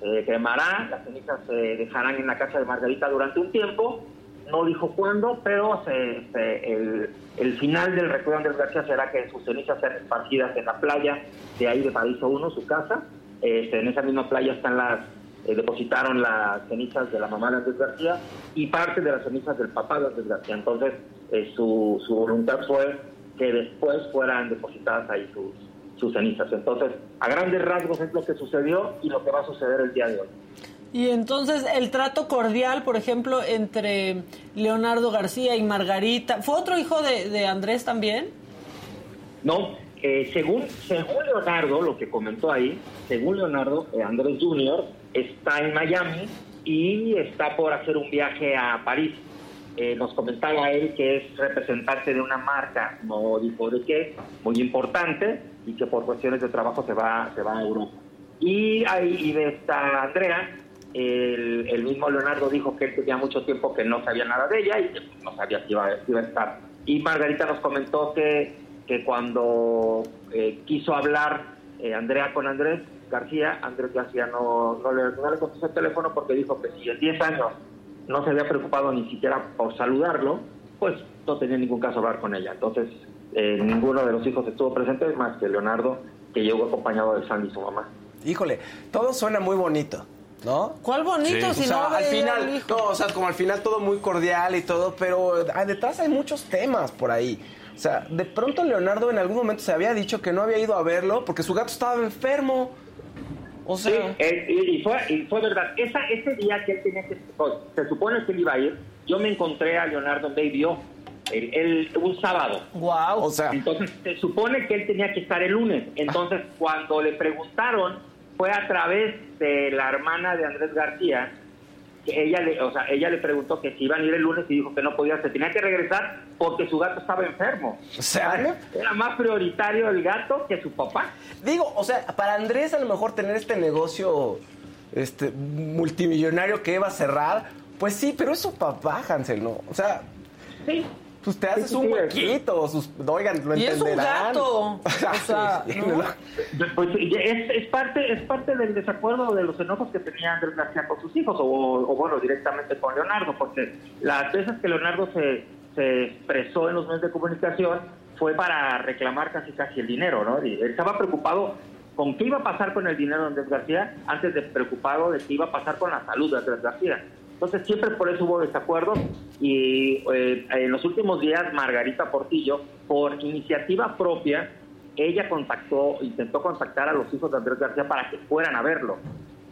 [SPEAKER 10] se quemará, las cenizas se dejarán en la casa de Margarita durante un tiempo, no dijo cuándo, pero el, final del recuerdo de Andrés García será que sus cenizas sean esparcidas en la playa de ahí de Paraíso 1, su casa. Este, en esa misma playa están las eh, depositaron las cenizas de la mamá de Andrés García y parte de las cenizas del papá de Andrés García. Entonces, eh, su, su voluntad fue que después fueran depositadas ahí sus, sus cenizas. Entonces, a grandes rasgos es lo que sucedió y lo que va a suceder el día de hoy.
[SPEAKER 1] Y entonces el trato cordial, por ejemplo, entre Leonardo García y Margarita, ¿fue otro hijo de, Andrés también?
[SPEAKER 10] No, eh, según, según Leonardo, lo que comentó ahí, según Leonardo, eh, Andrés Jr. está en Miami y está por hacer un viaje a París. Eh, nos comentaba él que es representante de una marca, no dijo de qué, muy importante, y que por cuestiones de trabajo se va, se va a Europa. Y ahí está Andrea, el, mismo Leonardo dijo que él tenía mucho tiempo que no sabía nada de ella y que no sabía si iba, iba a estar. Y Margarita nos comentó que, que cuando eh, quiso hablar eh, Andrea con Andrés García, Andrés García no, no, le, no le contestó el teléfono porque dijo que si en 10 años no se había preocupado ni siquiera por saludarlo, pues no tenía ningún caso hablar con ella. Entonces eh, ninguno de los hijos estuvo presente, más que Leonardo, que llegó acompañado de Sandy, su mamá.
[SPEAKER 3] Híjole, todo suena muy bonito. ¿No?
[SPEAKER 1] ¿Cuál bonito? Si no,
[SPEAKER 3] al final, no, o sea, como al final todo muy cordial y todo, pero ah, detrás hay muchos temas por ahí. O sea, de pronto Leonardo en algún momento se había dicho que no había ido a verlo porque su gato estaba enfermo. O sea...
[SPEAKER 10] y, fue, y, fue, verdad. Esa, ese día que él tenía que... Pues, se supone que él iba a ir. Yo me encontré a Leonardo en Baby el, un sábado.
[SPEAKER 1] Wow.
[SPEAKER 10] O sea, entonces se supone que él tenía que estar el lunes. Entonces, cuando le preguntaron, fue a través de la hermana de Andrés García, que ella le, o sea, ella le preguntó que si iban a ir el lunes y dijo que no podía, se tenía que regresar porque su gato estaba enfermo.
[SPEAKER 3] O sea,
[SPEAKER 10] era más prioritario el gato que su papá.
[SPEAKER 3] Digo, o sea, para Andrés a lo mejor tener este negocio este multimillonario que iba a cerrar, Pues sí, pero eso papá, Hansel, ¿no? O sea,
[SPEAKER 10] sí.
[SPEAKER 3] Pues te haces un huequito, sus, oigan, lo
[SPEAKER 1] Y es un
[SPEAKER 3] entenderán.
[SPEAKER 1] gato. O sea,
[SPEAKER 3] Sí,
[SPEAKER 1] ¿no?
[SPEAKER 10] Pues es, es parte es parte del desacuerdo de los enojos que tenía Andrés García con sus hijos, o, o bueno, directamente con Leonardo, porque las veces que Leonardo se, se expresó en los medios de comunicación fue para reclamar casi casi el dinero, ¿no? Y él estaba preocupado con qué iba a pasar con el dinero de Andrés García antes de preocupado de qué iba a pasar con la salud de Andrés García. Entonces siempre por eso hubo desacuerdos y eh, en los últimos días Margarita Portillo, por iniciativa propia, ella contactó, intentó contactar a los hijos de Andrés García para que fueran a verlo.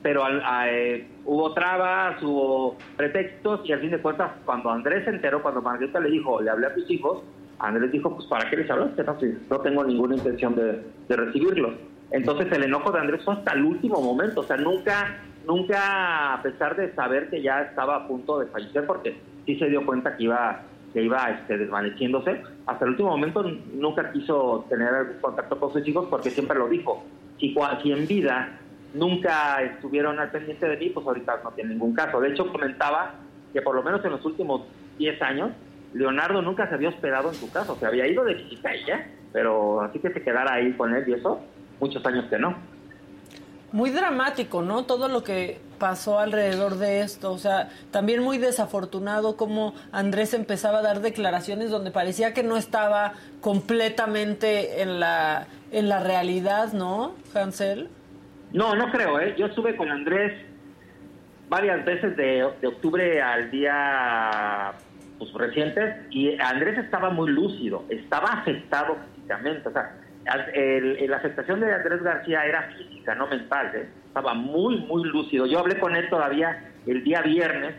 [SPEAKER 10] Pero al- eh, hubo trabas, hubo pretextos y al fin de cuentas cuando Andrés se enteró, cuando Margarita le dijo, le hablé a tus hijos, Andrés dijo, pues ¿para qué les hablaste? No, no tengo ninguna intención de recibirlos. Entonces el enojo de Andrés fue hasta el último momento, o sea, nunca, nunca, a pesar de saber que ya estaba a punto de fallecer, porque sí se dio cuenta que iba que iba este, desvaneciéndose, hasta el último momento nunca quiso tener algún contacto con sus hijos porque siempre lo dijo. Si, si en vida nunca estuvieron al pendiente de mí, pues ahorita no tiene ningún caso. De hecho, comentaba que por lo menos en los últimos 10 años, Leonardo nunca se había hospedado en su casa, o sea, había ido de visita ella, pero así que se quedara ahí con él y eso, muchos años que no.
[SPEAKER 1] Muy dramático, ¿no? Todo lo que pasó alrededor de esto. O sea, también muy desafortunado como Andrés empezaba a dar declaraciones donde parecía que no estaba completamente en la, en la realidad, ¿no, Hansel?
[SPEAKER 10] No, no creo, ¿eh? Yo estuve con Andrés varias veces de, de octubre al día pues, recientes y Andrés estaba muy lúcido, estaba afectado físicamente. O sea, la afectación de Andrés García era física, no mental. ¿eh? Estaba muy, muy lúcido. Yo hablé con él todavía el día viernes.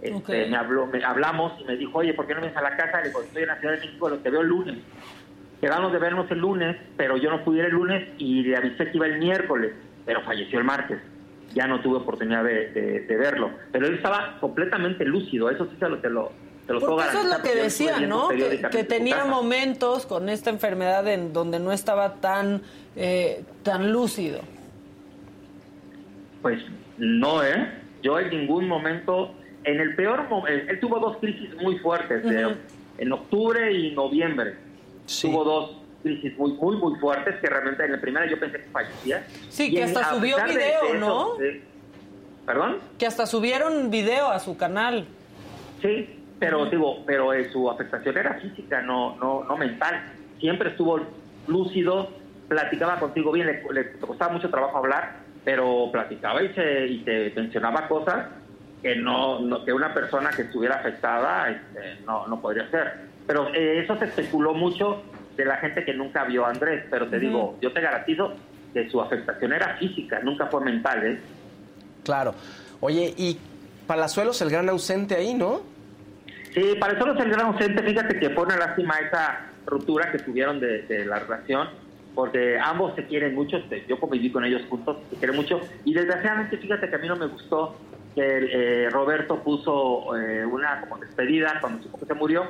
[SPEAKER 10] Este, me habló, me- hablamos y me dijo, oye, ¿por qué no vienes a la casa? Le digo, estoy en la Ciudad de México, lo te veo el lunes. Quedamos de vernos el lunes, pero yo no pude ir el lunes y le avisé que iba el miércoles, pero falleció el martes. Ya no tuve oportunidad de, de- de verlo. Pero él estaba completamente lúcido, eso sí se lo, te lo, te lo puedo
[SPEAKER 1] Porque eso es lo que
[SPEAKER 10] porque yo estuve
[SPEAKER 1] decía,
[SPEAKER 10] viendo
[SPEAKER 1] ¿no? Que, tenía momentos con esta enfermedad en donde no estaba tan, eh, tan lúcido.
[SPEAKER 10] Pues no, ¿eh? Yo en ningún momento, en el peor momento, él tuvo dos crisis muy fuertes,
[SPEAKER 1] Ujú.
[SPEAKER 10] en octubre y noviembre.
[SPEAKER 3] Sí.
[SPEAKER 10] Tuvo dos crisis muy, muy, muy fuertes que realmente en la primera yo pensé que fallecía.
[SPEAKER 1] Sí,
[SPEAKER 10] Y
[SPEAKER 1] que
[SPEAKER 10] en-
[SPEAKER 1] hasta subió video,
[SPEAKER 10] eso,
[SPEAKER 1] ¿no?
[SPEAKER 10] de- ¿Perdón?
[SPEAKER 1] Que hasta subieron video a su canal.
[SPEAKER 10] Sí, pero digo, pero eh, su afectación era física, no, no, no mental. Siempre estuvo lúcido, platicaba contigo bien, le, le costaba mucho trabajo hablar, pero platicaba y, se, y te mencionaba cosas que no, no- que una persona que estuviera afectada este, no, no podría hacer. Pero eh, eso se especuló mucho de la gente que nunca vio a Andrés, pero te digo, yo te garantizo que su afectación era física, nunca fue mental, ¿eh?
[SPEAKER 3] Claro. Oye, y Palazuelos el gran ausente ahí, ¿no?
[SPEAKER 10] Sí, para es el gran ausente. Fíjate que fue una lástima esa ruptura que tuvieron de, de la relación, porque ambos se quieren mucho. este, Yo conviví con ellos juntos, se quieren mucho. Y desgraciadamente, fíjate que a mí no me gustó que eh, Roberto puso eh, una como despedida cuando supo que se murió,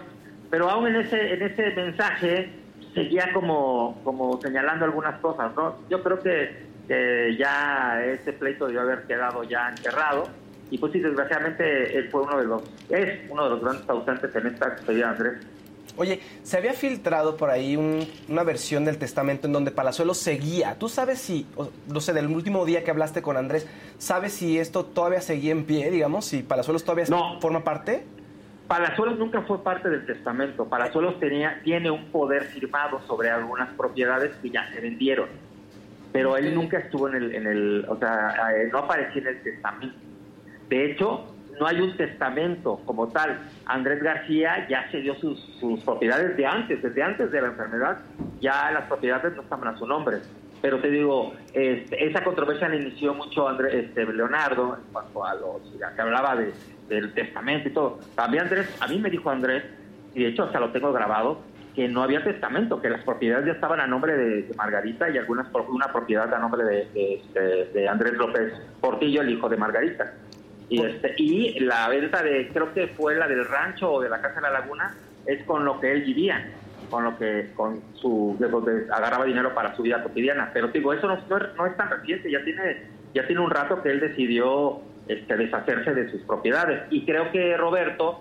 [SPEAKER 10] pero aún en ese en ese mensaje seguía como como señalando algunas cosas, ¿no? Yo creo que, que ya ese pleito debió haber quedado ya enterrado y pues sí, desgraciadamente él fue uno de los, es uno de los grandes ausentes en esta de Andrés.
[SPEAKER 3] Oye, se había filtrado por ahí un- una versión del testamento en donde Palazuelos seguía. ¿Tú sabes si, o- no sé, del último día que hablaste con Andrés, sabes si esto todavía seguía en pie, digamos, si Palazuelos todavía
[SPEAKER 10] No.
[SPEAKER 3] forma parte?
[SPEAKER 10] Palazuelos nunca fue parte del testamento. Palazuelos tenía, tiene un poder firmado sobre algunas propiedades que ya se vendieron. Pero él nunca estuvo en el, en el o sea, eh, no apareció en el testamento. De hecho, no hay un testamento como tal. Andrés García ya cedió sus, sus propiedades de antes, desde antes de la enfermedad, ya las propiedades no estaban a su nombre. Pero te digo, este, esa controversia la inició mucho Andrés, este, Leonardo en cuanto a los, que hablaba de, del testamento y todo. También Andrés, a mí me dijo Andrés, y de hecho hasta lo tengo grabado, que no había testamento, que las propiedades ya estaban a nombre de, Margarita y algunas una propiedad a nombre de- de Andrés López Portillo, el hijo de Margarita. Y, este, y la venta de, creo que fue la del rancho o de la casa de la laguna, es con lo que él vivía, con lo que, con su, de donde agarraba dinero para su vida cotidiana. Pero digo, eso no, no es- no es tan reciente, ya tiene, ya tiene un rato que él decidió este, deshacerse de sus propiedades. Y creo que Roberto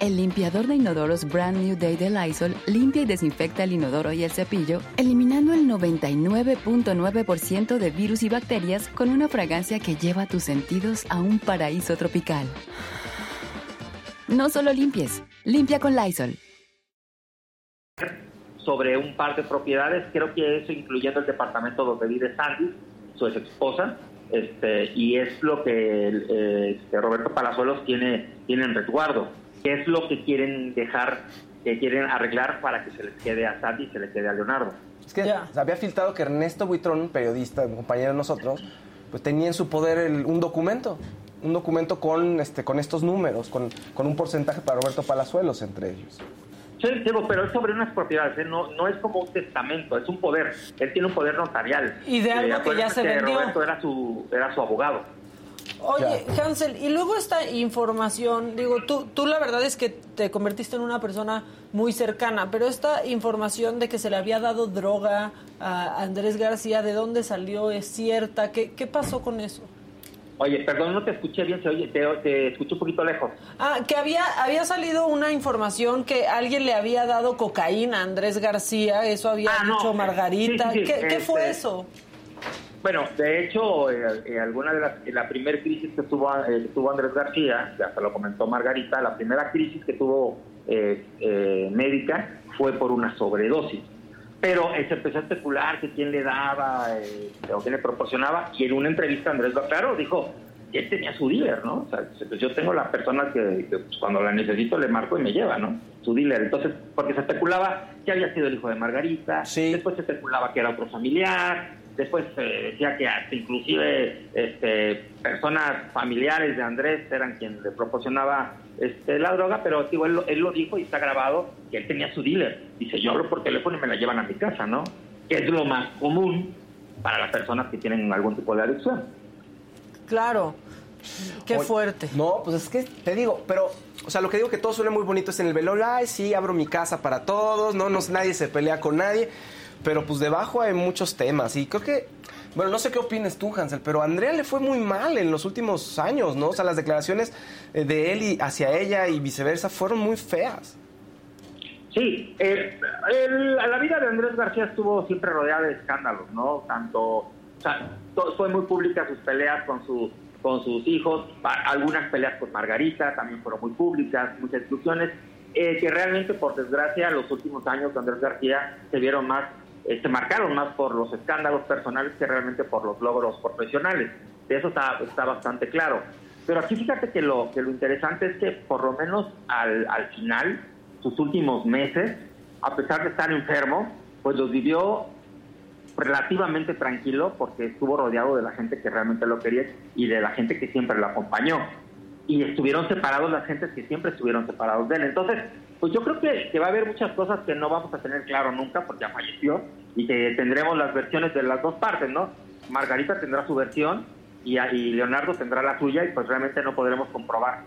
[SPEAKER 9] El limpiador de inodoros Brand New Day de Lysol limpia y desinfecta el inodoro y el cepillo, eliminando el 99.9% de virus y bacterias con una fragancia que lleva tus sentidos a un paraíso tropical. No solo limpies, limpia con Lysol.
[SPEAKER 10] sobre un par de propiedades, creo que eso incluyendo el departamento donde vive Sandy, su esposa, este, y es lo que eh, este, Roberto Palazuelos tiene, tiene en resguardo. ¿Qué es lo que quieren dejar, que quieren arreglar para que se les quede a Sandy y se les quede a Leonardo?
[SPEAKER 3] Es que se había filtrado que Ernesto Buitrón, un periodista, un compañero de nosotros, pues tenía en su poder el- un documento. Un documento con, este, con estos números, con, con un porcentaje para Roberto Palazuelos entre ellos.
[SPEAKER 10] Sí, digo, pero es sobre unas propiedades, ¿eh? no, no es como un testamento, es un poder. Él tiene un poder notarial.
[SPEAKER 1] Y de algo que ya se vendió.
[SPEAKER 10] Roberto era su, era su abogado.
[SPEAKER 1] Oye, Hansel, y luego esta información, digo, tú, tú la verdad es que te convertiste en una persona muy cercana, pero esta información de que se le había dado droga a Andrés García, ¿de dónde salió? ¿Es cierta? ¿Qué, qué pasó con eso?
[SPEAKER 10] Oye, perdón, no te escuché bien, se oye, te, te escuché un poquito lejos.
[SPEAKER 1] Ah, que había, había salido una información que alguien le había dado cocaína a Andrés García, eso había
[SPEAKER 10] Ah, no.
[SPEAKER 1] dicho Margarita.
[SPEAKER 10] Sí, sí, sí,
[SPEAKER 1] ¿Qué, qué fue
[SPEAKER 10] este,
[SPEAKER 1] eso?
[SPEAKER 10] Bueno, de hecho, eh, eh, alguna de las, en la primera crisis que tuvo, eh, que tuvo Andrés García, ya se lo comentó Margarita, la primera crisis que tuvo eh, eh, médica fue por una sobredosis. Pero eh, se empezó a especular que quién le daba eh, o quién le proporcionaba, y en una entrevista Andrés claro dijo que él tenía su dealer, ¿no? O sea, pues yo tengo la persona que, que, pues, cuando la necesito le marco y me lleva, ¿no? Su dealer. Entonces, porque se especulaba que había sido el hijo de Margarita, después se especulaba que era otro familiar, después se decía que hasta inclusive este, personas familiares de Andrés eran quienes le proporcionaba este, la droga, pero digo, él, lo- él lo dijo y está grabado que él tenía su dealer. Dice, yo hablo por teléfono y me la llevan a mi casa, ¿no? Que es lo más común para las personas que tienen algún tipo de adicción.
[SPEAKER 1] Claro. Qué
[SPEAKER 3] Oye,
[SPEAKER 1] fuerte.
[SPEAKER 3] No, pues es que te digo, pero, o sea, lo que digo que todo suena muy bonito es en el velorio, ay, sí, abro mi casa para todos, no, no, nadie se pelea con nadie, pero pues debajo hay muchos temas y creo que, bueno, no sé qué opinas tú, Hansel, pero a Andrea le fue muy mal en los últimos años, ¿no? O sea, las declaraciones eh, de él y hacia ella y viceversa fueron muy feas.
[SPEAKER 10] Sí, eh, la vida de Andrés García estuvo siempre rodeada de escándalos, ¿no? Tanto, o sea, to- fue muy pública sus peleas con su con sus hijos, algunas peleas con Margarita también fueron muy públicas, muchas discusiones, eh, que realmente por desgracia los últimos años de Andrés García se vieron más, eh, se marcaron más por los escándalos personales que realmente por los logros profesionales. De eso está, está bastante claro. Pero aquí fíjate que lo, que lo interesante es que por lo menos al, al final, sus últimos meses, a pesar de estar enfermo, pues los vivió relativamente tranquilo porque estuvo rodeado de la gente que realmente lo quería y de la gente que siempre lo acompañó. Y estuvieron separados las gentes que siempre estuvieron separados de él. Entonces, pues yo creo que, que va a haber muchas cosas que no vamos a tener claro nunca porque ya falleció y que tendremos las versiones de las dos partes, ¿no? Margarita tendrá su versión y, y Leonardo tendrá la suya y pues realmente no podremos comprobar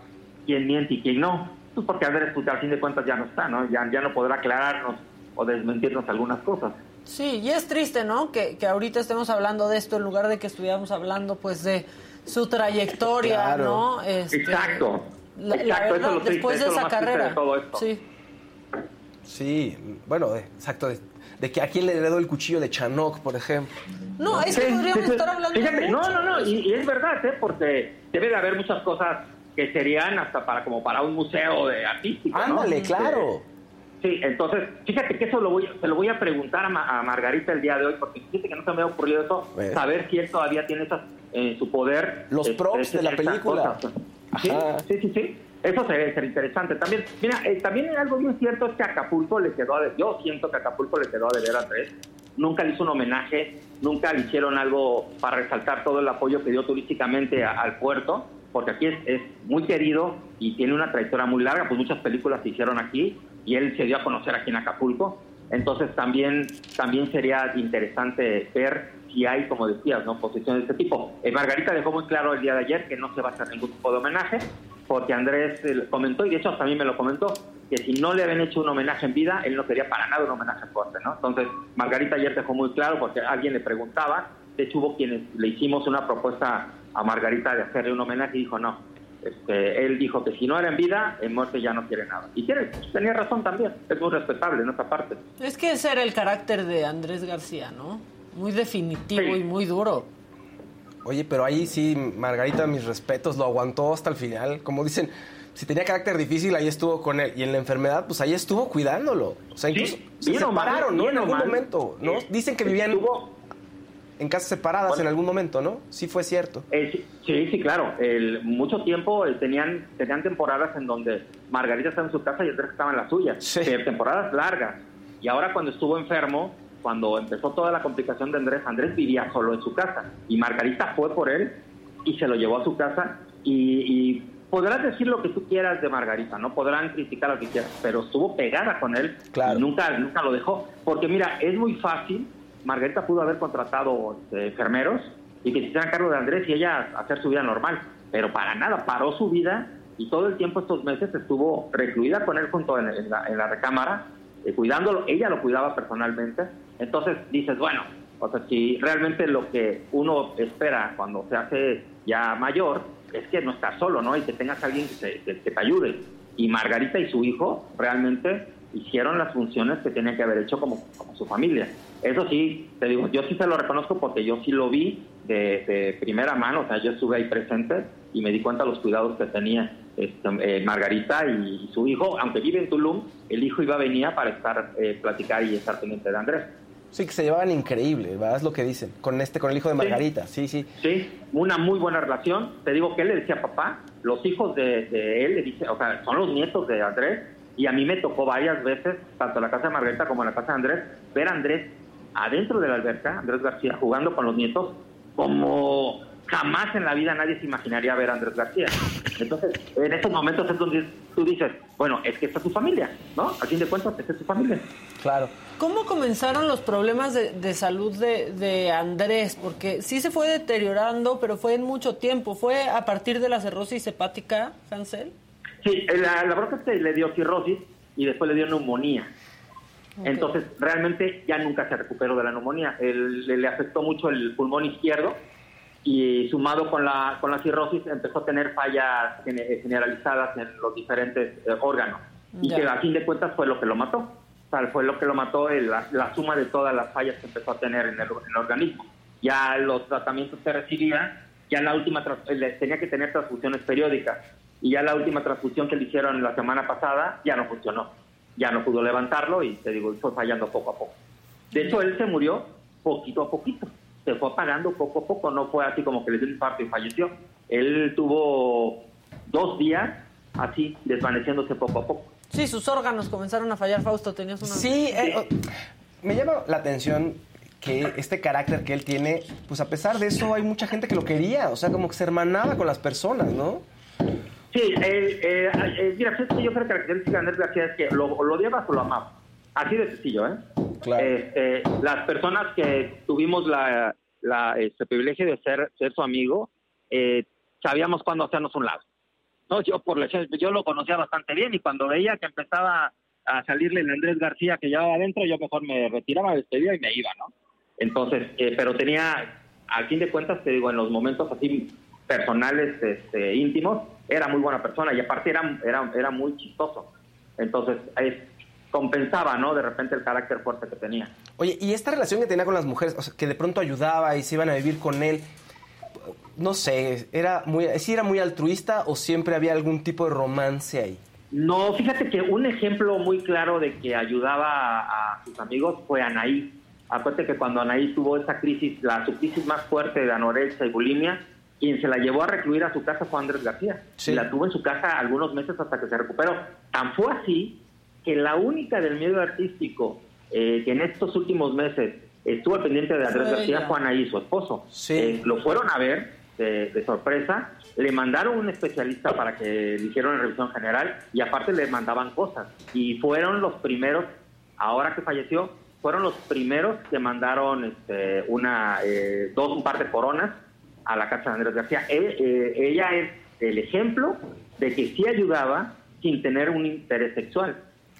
[SPEAKER 10] quién miente y quién no. Pues porque Andrés, pues al fin de cuentas ya no está, ¿no? Ya, ya no podrá aclararnos o desmentirnos algunas cosas.
[SPEAKER 1] Sí, y es triste, ¿no? Que, que ahorita estemos hablando de esto en lugar de que estuviéramos hablando, pues, de su trayectoria,
[SPEAKER 10] Claro.
[SPEAKER 1] ¿no? Este,
[SPEAKER 10] Exacto.
[SPEAKER 1] La,
[SPEAKER 10] Exacto,
[SPEAKER 1] verdad,
[SPEAKER 10] lo
[SPEAKER 1] después de esa carrera.
[SPEAKER 10] de todo esto.
[SPEAKER 1] Sí.
[SPEAKER 3] Sí, bueno, de- exacto, de, de que a quién le heredó el cuchillo de Chanok, por ejemplo.
[SPEAKER 1] No, es que
[SPEAKER 10] Sí,
[SPEAKER 1] podríamos
[SPEAKER 10] sí,
[SPEAKER 1] estar hablando
[SPEAKER 10] Fíjate, no,
[SPEAKER 1] mucho.
[SPEAKER 10] no, no, y, y es verdad, ¿eh? Porque debe de haber muchas cosas que serían hasta para como para un museo de artístico, ¿no?
[SPEAKER 3] Ándale, claro.
[SPEAKER 10] Sí, entonces, fíjate que eso lo voy, se lo voy a preguntar a, Ma- a Margarita el día de hoy, porque fíjate que no se me ha ocurrido eso, saber si él todavía tiene esas en su poder.
[SPEAKER 3] Los props de la película.
[SPEAKER 10] Sí, sí, sí, sí. Eso sería ser interesante. También, mira, eh, también algo bien cierto es que Acapulco le quedó a de, yo siento que Acapulco le quedó a deber a Andrés. Nunca le hizo un homenaje, nunca le hicieron algo para resaltar todo el apoyo que dio turísticamente al puerto, porque aquí es, es, muy querido y tiene una trayectoria muy larga, pues muchas películas se hicieron aquí y él se dio a conocer aquí en Acapulco. Entonces también, también sería interesante ver si hay, como decías, ¿no? posiciones de este tipo. Eh, Margarita dejó muy claro el día de ayer que no se va a hacer ningún tipo de homenaje, porque Andrés eh, comentó, y de hecho hasta a mí me lo comentó, que si no le habían hecho un homenaje en vida, él no quería para nada un homenaje fuerte, ¿no? Entonces, Margarita ayer dejó muy claro, porque alguien le preguntaba, de hecho hubo quienes le hicimos una propuesta a Margarita de hacerle un homenaje y dijo no. Este, él dijo que si no era en vida, en muerte ya no quiere nada. Y quiere, tenía razón también, es muy respetable en esta parte.
[SPEAKER 1] Es que ese era el carácter de Andrés García, ¿no? Muy definitivo y muy duro.
[SPEAKER 3] Oye, pero ahí sí, Margarita, mis respetos, lo aguantó hasta el final. Como dicen, si tenía carácter difícil, ahí estuvo con él. Y en la enfermedad, pues ahí estuvo cuidándolo. O sea, incluso se separaron, ¿no? En algún momento, ¿no? Dicen que vivían en casas separadas en algún momento, ¿no? Sí fue cierto.
[SPEAKER 10] Eh, sí, sí, claro. El, mucho tiempo eh, tenían, tenían temporadas en donde Margarita estaba en su casa y Andrés estaba en la suya. Sí. temporadas largas. Y ahora cuando estuvo enfermo, cuando empezó toda la complicación de Andrés, Andrés vivía solo en su casa y Margarita fue por él y se lo llevó a su casa y, podrás decir lo que tú quieras de Margarita, no podrán criticar lo que quieras, pero estuvo pegada con él y nunca, nunca lo dejó. Porque mira, es muy fácil, Margarita pudo haber contratado este, enfermeros y que se hicieran cargo de Andrés y ella hacer su vida normal, pero para nada, paró su vida y todo el tiempo estos meses estuvo recluida con él junto en, la, en la recámara, eh, cuidándolo, ella lo cuidaba personalmente entonces dices, bueno, o sea, si realmente lo que uno espera cuando se hace ya mayor es que no estás solo, ¿no? Y que tengas alguien que te, te ayude. Y Margarita y su hijo realmente hicieron las funciones que tenían que haber hecho como, su familia. Eso sí, te digo, yo sí se lo reconozco porque yo sí lo vi de, de primera mano, o sea, yo estuve ahí presente y me di cuenta los cuidados que tenía este, eh, Margarita y, su hijo, aunque vive en Tulum, el hijo iba a venir para estar, eh, platicar y estar pendiente de Andrés.
[SPEAKER 3] Sí, que se llevaban increíble, ¿verdad? Es lo que dicen, con este, con el hijo de Margarita, sí, sí.
[SPEAKER 10] Sí, una muy buena relación. Te digo que él le decía papá, los hijos de, él le dicen, o sea, son los nietos de Andrés, y a mí me tocó varias veces, tanto en la casa de Margarita como en la casa de Andrés, ver a Andrés adentro de la alberca, Andrés García, jugando con los nietos, como jamás en la vida nadie se imaginaría ver a Andrés García. Entonces, en estos momentos es donde tú dices, bueno, es que esta es tu familia, ¿no? A fin de cuentas, esta es tu familia.
[SPEAKER 3] Claro.
[SPEAKER 1] ¿Cómo comenzaron los problemas de, salud de, Andrés? Porque sí se fue deteriorando, pero fue en mucho tiempo. ¿Fue a partir de la cirrosis hepática, Hansel?
[SPEAKER 10] Sí, la, la es que le dio cirrosis y después le dio neumonía. Entonces, realmente ya nunca se recuperó de la neumonía. le, afectó mucho el pulmón izquierdo y sumado con la, con la cirrosis empezó a tener fallas generalizadas en los diferentes eh, órganos. Y que a fin de cuentas fue lo que lo mató fue lo que lo mató, la, suma de todas las fallas que empezó a tener en el, organismo. Ya los tratamientos que recibía, ya la última, tenía que tener transfusiones periódicas, y ya la última transfusión que le hicieron la semana pasada ya no funcionó, ya no pudo levantarlo y te digo, fue fallando poco a poco. De hecho, él se murió poquito a poquito, se fue apagando poco a poco, no fue así como que le dio un infarto y falleció. Él tuvo dos días así, desvaneciéndose poco a poco.
[SPEAKER 1] Sí, sus órganos comenzaron a fallar, Fausto, tenías una...
[SPEAKER 3] Sí, eh, me llama la atención que este carácter que él tiene, pues a pesar de eso hay mucha gente que lo quería, o sea, como que se hermanaba con las personas, ¿no?
[SPEAKER 10] Sí, eh, eh, mira, yo creo que la característica de Andrés García es que lo, lo odiabas o lo amabas. Así de sencillo, ¿eh? Claro. Eh, las personas que tuvimos la, la este privilegio de ser, ser su amigo, sabíamos cuándo hacernos un lado. No, yo por yo lo conocía bastante bien y cuando veía que empezaba a salirle el Andrés García que llevaba adentro, yo mejor me retiraba, despedía y me iba, ¿no? Entonces, eh, pero tenía, al fin de cuentas, te digo, en los momentos así personales, este, íntimos, era muy buena persona y aparte era, era, era muy chistoso. Entonces, es, compensaba, ¿no? De repente el carácter fuerte que tenía.
[SPEAKER 3] Oye, y esta relación que tenía con las mujeres, o sea, que de pronto ayudaba y se iban a vivir con él, no sé, era muy, ¿sí era muy altruista o siempre había algún tipo de romance ahí?
[SPEAKER 10] No, fíjate que un ejemplo muy claro de que ayudaba a, sus amigos fue Anaí. Acuérdate que cuando Anaí tuvo esa crisis, la su crisis más fuerte de anorexia y bulimia, quien se la llevó a recluir a su casa fue Andrés García. Y la tuvo en su casa algunos meses hasta que se recuperó. Tan fue así que la única del medio artístico eh, que en estos últimos meses estuvo al pendiente de Andrés García fue Anaí, su esposo. Eh, lo fueron a ver de, de sorpresa, le mandaron un especialista para que le hicieran una revisión general y aparte le mandaban cosas. Y fueron los primeros, ahora que falleció, fueron los primeros que mandaron este, una, eh, dos, un par de coronas a la casa de Andrés García. Él, eh, ella es el ejemplo de que sí ayudaba sin tener un interés sexual.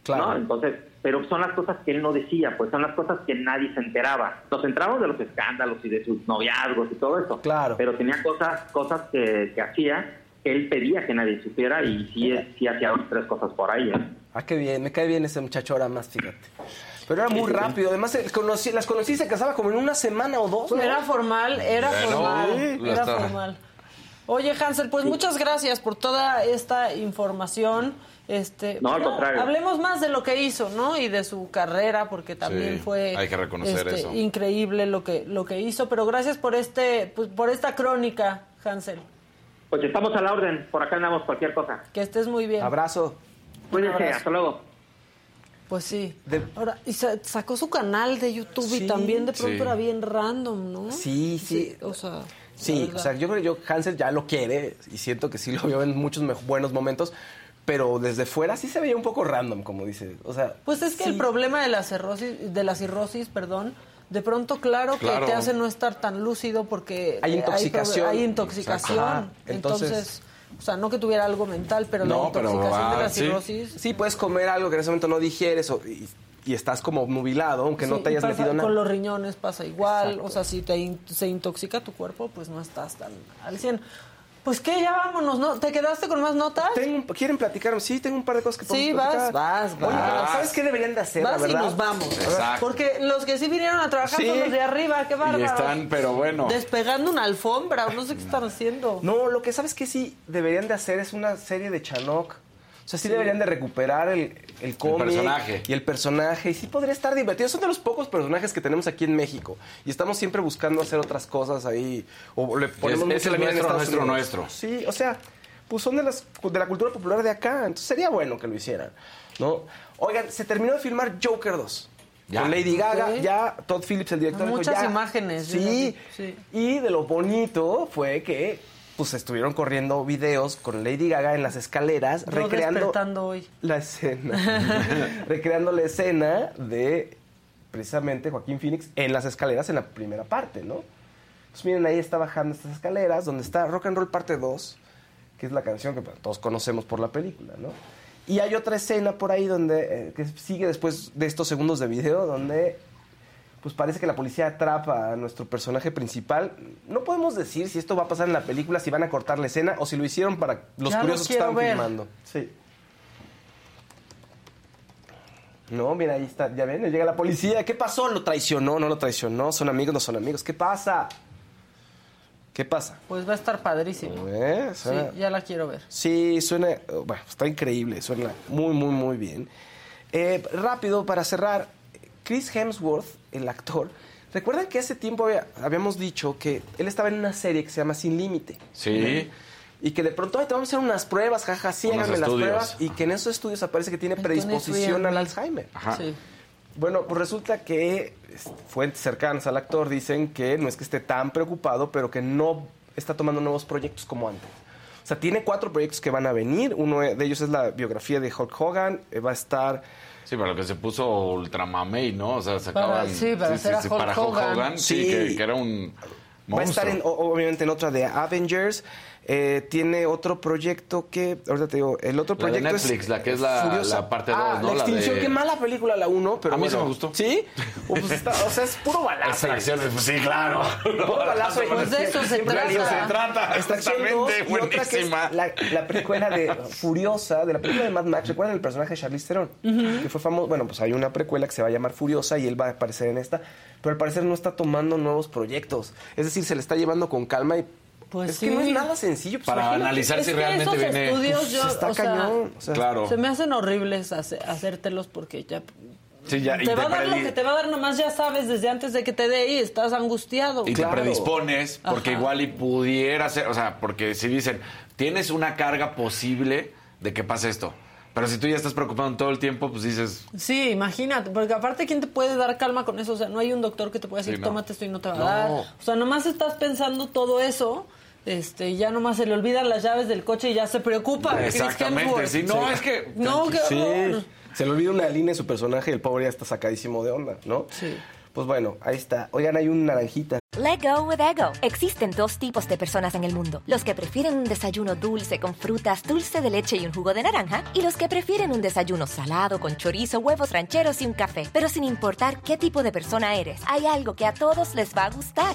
[SPEAKER 10] ¿no? Entonces, pero son las cosas que él no decía, pues son las cosas que nadie se enteraba. Nos enteramos de los escándalos y de sus noviazgos y todo eso. Claro. Pero tenía cosas, cosas que, que hacía que él pedía que nadie supiera y sí, sí hacía dos, tres cosas por ahí. ¿eh?
[SPEAKER 3] Ah, qué bien, me cae bien ese muchacho ahora más, fíjate. Pero era muy rápido, además eh, conocí- las conocí y se casaba como en una semana o dos. ¿no?
[SPEAKER 1] Era formal, era
[SPEAKER 3] Bueno,
[SPEAKER 1] formal, era
[SPEAKER 3] estaba.
[SPEAKER 1] formal. Oye, Hansel, pues muchas gracias por toda esta información. Este,
[SPEAKER 2] No, al contrario.
[SPEAKER 1] Hablemos más de lo que hizo, ¿no? Y de su carrera, porque también
[SPEAKER 2] Sí,
[SPEAKER 1] fue
[SPEAKER 2] hay que reconocer
[SPEAKER 1] este,
[SPEAKER 2] eso.
[SPEAKER 1] increíble lo que lo que hizo. Pero gracias por este, pues, por esta crónica, Hansel.
[SPEAKER 10] Pues estamos a la orden, por acá andamos cualquier cosa.
[SPEAKER 1] Que estés muy bien.
[SPEAKER 3] Abrazo.
[SPEAKER 10] Cuídense, hasta luego.
[SPEAKER 1] Pues sí. Ahora, y sa- sacó su canal de YouTube y también de pronto
[SPEAKER 3] Sí.
[SPEAKER 1] era bien random, ¿no?
[SPEAKER 3] Sí, sí.
[SPEAKER 1] o sea,
[SPEAKER 3] Sí, o sea, yo creo que yo, Hansel ya lo quiere y siento que sí lo vio en muchos buenos momentos, pero desde fuera sí se veía un poco random, como dice. O sea,
[SPEAKER 1] Pues es que
[SPEAKER 3] sí.
[SPEAKER 1] el problema de la cirrosis, de la cirrosis, perdón, de pronto claro,
[SPEAKER 3] Claro.
[SPEAKER 1] que te hace no estar tan lúcido porque
[SPEAKER 3] Hay intoxicación.
[SPEAKER 1] Hay, intoxicación.
[SPEAKER 3] Ajá.
[SPEAKER 1] Entonces,
[SPEAKER 3] Entonces-
[SPEAKER 1] o sea, no que tuviera algo mental, pero la intoxicación de la cirrosis.
[SPEAKER 3] Sí, puedes comer algo que en ese momento no digieres o- y, y estás como nubilado, aunque no te hayas
[SPEAKER 1] pasa-
[SPEAKER 3] metido nada.
[SPEAKER 1] Con los riñones pasa igual,
[SPEAKER 3] Exacto.
[SPEAKER 1] o sea, si te in- se intoxica tu cuerpo, pues no estás tan al 100. Pues que ya vámonos, ¿no? ¿Te quedaste con más notas?
[SPEAKER 3] ¿Quieren platicar? Sí, tengo un par de cosas que
[SPEAKER 1] Sí,
[SPEAKER 3] podemos
[SPEAKER 1] vas,
[SPEAKER 3] platicar.
[SPEAKER 1] vas, vas.
[SPEAKER 3] Oye, pero ¿sabes qué deberían de hacer,
[SPEAKER 1] Vas
[SPEAKER 3] la
[SPEAKER 1] y
[SPEAKER 3] verdad?
[SPEAKER 1] nos vamos.
[SPEAKER 3] Exacto.
[SPEAKER 1] Porque los que sí vinieron a trabajar
[SPEAKER 3] Sí.
[SPEAKER 1] son los de arriba, qué bárbaro.
[SPEAKER 2] Y están, pero bueno.
[SPEAKER 1] Despegando una alfombra, o no sé qué están haciendo.
[SPEAKER 3] No, lo que sabes que sí deberían de hacer es una serie de Chanok. O sea, sí,
[SPEAKER 1] Sí.
[SPEAKER 3] deberían de recuperar el, el cómic
[SPEAKER 2] personaje.
[SPEAKER 3] y el personaje. Y sí podría estar divertido. Son de los pocos personajes que tenemos aquí en México. Y estamos siempre buscando hacer otras cosas ahí. O le ponemos
[SPEAKER 2] es
[SPEAKER 3] mucho
[SPEAKER 2] el nuestro, nuestro,
[SPEAKER 3] Unidos. Sí, o sea, pues son de, las, de la cultura popular de acá. Entonces sería bueno que lo hicieran. ¿no? Oigan, se terminó de filmar Joker 2.
[SPEAKER 2] Ya.
[SPEAKER 3] Con Lady Gaga, ya Todd Phillips, el director, dijo,
[SPEAKER 1] Muchas
[SPEAKER 3] ya.
[SPEAKER 1] imágenes,
[SPEAKER 3] Sí,
[SPEAKER 1] sí.
[SPEAKER 3] y de lo bonito fue que pues estuvieron corriendo videos con Lady Gaga en las escaleras,
[SPEAKER 1] Yo
[SPEAKER 3] recreando
[SPEAKER 1] hoy.
[SPEAKER 3] la escena. recreando la escena de precisamente Joaquín Phoenix en las escaleras en la primera parte, ¿no? Pues miren, ahí está bajando estas escaleras, donde está Rock and Roll parte 2, que es la canción que pues, todos conocemos por la película, ¿no? Y hay otra escena por ahí donde, eh, que sigue después de estos segundos de video, donde pues parece que la policía atrapa a nuestro personaje principal. No podemos decir si esto va a pasar en la película, si van a cortar la escena o si lo hicieron para los
[SPEAKER 1] Ya lo
[SPEAKER 3] curiosos que estaban
[SPEAKER 1] ver.
[SPEAKER 3] filmando. Sí. No, mira, ahí está, ya ven, llega la policía. ¿Qué pasó? ¿Lo traicionó? ¿No lo traicionó? ¿Son amigos? ¿No son amigos? ¿Qué pasa? ¿Qué pasa?
[SPEAKER 1] Pues va a estar padrísimo.
[SPEAKER 3] ¿Eh?
[SPEAKER 1] Sí,
[SPEAKER 3] Suena-
[SPEAKER 1] ya la quiero ver.
[SPEAKER 3] Sí, suena, bueno, está increíble, suena muy, muy, muy bien. Eh, rápido, para cerrar, Chris Hemsworth, el actor, ¿recuerdan que hace tiempo había- habíamos dicho que él estaba en una serie que se llama Sin Límite?
[SPEAKER 2] Sí.
[SPEAKER 3] Y que de pronto, "Ay, te vamos a hacer unas pruebas, jaja, sí, háganme las pruebas. Y que en esos estudios aparece que tiene predisposición
[SPEAKER 1] 23andMe.
[SPEAKER 3] al Alzheimer.
[SPEAKER 2] Ajá.
[SPEAKER 1] Sí.
[SPEAKER 3] Bueno, pues resulta que es- fuentes cercanas al actor dicen que no es que esté tan preocupado, pero que no está tomando nuevos proyectos como antes. O sea, tiene cuatro proyectos que van a venir. Uno de ellos es la biografía de Hulk Hogan. eh, Va a estar...
[SPEAKER 2] Sí, pero que se puso ultramamey, ¿no? O sea, sacaban...
[SPEAKER 1] sí, para hacer a Hulk
[SPEAKER 2] para Hulk
[SPEAKER 1] Hogan.
[SPEAKER 2] Hogan. Sí,
[SPEAKER 3] Sí.
[SPEAKER 2] que, que era un monstruo.
[SPEAKER 3] Va a estar, en, obviamente, en otra de Avengers. Eh, tiene otro proyecto que... Ahorita te digo, el otro
[SPEAKER 2] La de
[SPEAKER 3] proyecto
[SPEAKER 2] Netflix,
[SPEAKER 3] es...
[SPEAKER 2] la que es la- parte
[SPEAKER 3] Ah,
[SPEAKER 2] dos, ¿no?
[SPEAKER 3] La
[SPEAKER 2] La
[SPEAKER 3] extinción.
[SPEAKER 2] de-
[SPEAKER 3] Qué mala película la 1, pero
[SPEAKER 2] A mí sí
[SPEAKER 3] bueno.
[SPEAKER 2] me gustó.
[SPEAKER 3] ¿Sí? O, pues está- o sea, es puro balazo.
[SPEAKER 2] Extracciones, pues sí, claro.
[SPEAKER 3] Puro balazo.
[SPEAKER 1] Pues de eso se trata.
[SPEAKER 3] la liga.
[SPEAKER 2] Se trata, exactamente,
[SPEAKER 3] 2 y otra que es
[SPEAKER 2] buenísima.
[SPEAKER 3] la, la precuela de Furiosa, de la película de Mad Max. ¿Recuerdan el personaje de Charlize Theron? Que fue famoso. Bueno, pues hay una precuela que se va a llamar Furiosa y él va a aparecer en esta. Pero al parecer no está tomando nuevos proyectos. Es decir, se le está llevando con calma y...
[SPEAKER 1] Pues
[SPEAKER 3] es
[SPEAKER 1] sí.
[SPEAKER 3] que no es nada sencillo. pues,
[SPEAKER 2] Para
[SPEAKER 3] imagínate.
[SPEAKER 2] analizar
[SPEAKER 1] Es
[SPEAKER 2] si
[SPEAKER 1] que
[SPEAKER 2] realmente
[SPEAKER 1] esos
[SPEAKER 2] viene...
[SPEAKER 1] estudios yo,
[SPEAKER 3] Está
[SPEAKER 1] o sea,
[SPEAKER 3] cañón. o sea,
[SPEAKER 2] Claro.
[SPEAKER 1] Se me hacen horribles hace- hacértelos porque ya
[SPEAKER 2] Sí, ya, y
[SPEAKER 1] te va a dar lo que te va a dar nomás ya sabes desde antes de que te dé y estás angustiado.
[SPEAKER 2] Y te predispones porque
[SPEAKER 1] Ajá.
[SPEAKER 2] igual y pudiera ser, o sea, porque si dicen, tienes una carga posible de que pase esto. Pero si tú ya estás preocupado todo el tiempo, pues dices,
[SPEAKER 1] Sí, imagínate, porque aparte, ¿quién te puede dar calma con eso? O sea, no hay un doctor que te pueda decir,
[SPEAKER 2] Sí, no.
[SPEAKER 1] tómate esto y no te va a
[SPEAKER 2] No.
[SPEAKER 1] dar. O sea, nomás estás pensando todo eso, este, ya nomás se le olvidan las llaves del coche y ya se preocupa.
[SPEAKER 2] Exactamente, sí, no, es que-
[SPEAKER 1] No, qué
[SPEAKER 3] Sí.
[SPEAKER 1] horror.
[SPEAKER 3] Se le olvida una línea de su personaje y el pobre ya está sacadísimo de onda, ¿no?
[SPEAKER 1] Sí.
[SPEAKER 3] Pues bueno, ahí está. Oigan, hay un naranjita.
[SPEAKER 5] Let go with ego. Existen dos tipos de personas en el mundo: los que prefieren un desayuno dulce con frutas, dulce de leche y un jugo de naranja, y los que prefieren un desayuno salado con chorizo, huevos rancheros y un café. Pero sin importar qué tipo de persona eres, hay algo que a todos les va a gustar.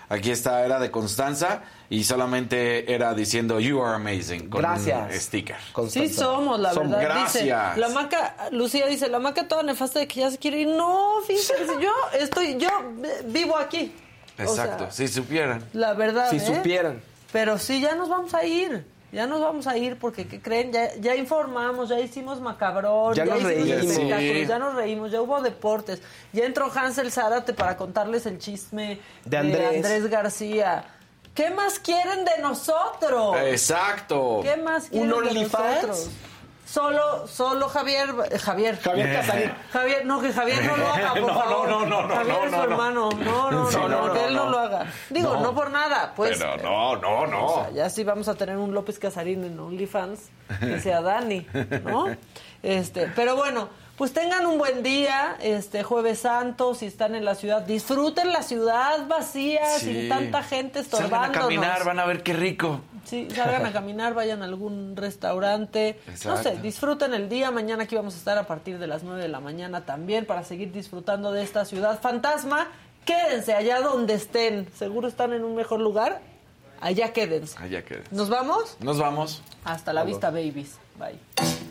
[SPEAKER 2] Aquí está, era de Constanza y solamente era diciendo, you are amazing, con
[SPEAKER 3] Gracias.
[SPEAKER 2] un sticker.
[SPEAKER 1] Sí somos, la
[SPEAKER 3] Somos.
[SPEAKER 1] verdad.
[SPEAKER 2] Gracias.
[SPEAKER 1] Dice, la maca, Lucía dice, la maca toda nefasta de que ya se quiere ir. No, fíjense, yo estoy, yo vivo aquí. O
[SPEAKER 2] Exacto,
[SPEAKER 1] sea,
[SPEAKER 2] si supieran.
[SPEAKER 1] la verdad,
[SPEAKER 3] Si
[SPEAKER 1] ¿eh?
[SPEAKER 3] supieran.
[SPEAKER 1] Pero sí, ya nos vamos a ir. Ya nos vamos a ir porque, ¿qué creen? Ya, ya informamos, ya hicimos macabrón,
[SPEAKER 3] Ya
[SPEAKER 1] ya,
[SPEAKER 3] nos
[SPEAKER 1] hicimos
[SPEAKER 3] reímos.
[SPEAKER 1] espectáculos,
[SPEAKER 2] Sí.
[SPEAKER 1] ya nos reímos, ya hubo deportes. Ya entró Hansel Zárate para contarles el chisme
[SPEAKER 3] De Andrés.
[SPEAKER 1] García. ¿Qué más quieren de nosotros?
[SPEAKER 2] Exacto.
[SPEAKER 1] ¿Qué más quieren
[SPEAKER 3] ¿Un
[SPEAKER 1] de nosotros? Solo, solo Javier, eh, Javier.
[SPEAKER 3] Javier Casarín.
[SPEAKER 1] Javier, no, que Javier no lo haga, por
[SPEAKER 2] No, no,
[SPEAKER 1] favor.
[SPEAKER 2] no, no, no,
[SPEAKER 1] Javier
[SPEAKER 2] no,
[SPEAKER 1] es su
[SPEAKER 2] no, no.
[SPEAKER 1] hermano. No, no,
[SPEAKER 2] Sí,
[SPEAKER 1] no,
[SPEAKER 2] no,
[SPEAKER 1] no, que
[SPEAKER 2] no,
[SPEAKER 1] él no
[SPEAKER 2] no.
[SPEAKER 1] lo haga. Digo,
[SPEAKER 2] No.
[SPEAKER 1] no, por nada, pues.
[SPEAKER 2] Pero no, no, no.
[SPEAKER 1] O sea, ya sí vamos a tener un López Casarín en OnlyFans que sea Dani, ¿no? Este, pero bueno, pues tengan un buen día, este Jueves Santo, si están en la ciudad, disfruten la ciudad vacía,
[SPEAKER 2] Sí.
[SPEAKER 1] sin tanta gente estorbándonos.
[SPEAKER 2] a caminar, van a ver qué rico.
[SPEAKER 1] Sí, salgan a caminar, vayan a algún restaurante. No sé, disfruten el día. Mañana aquí vamos a estar a partir de las 9 de la mañana también para seguir disfrutando de esta ciudad fantasma. Quédense allá donde estén. Seguro están en un mejor lugar. Allá quédense.
[SPEAKER 2] Allá que.
[SPEAKER 1] ¿Nos vamos?
[SPEAKER 2] Nos vamos.
[SPEAKER 1] Hasta la vista, babies. Bye.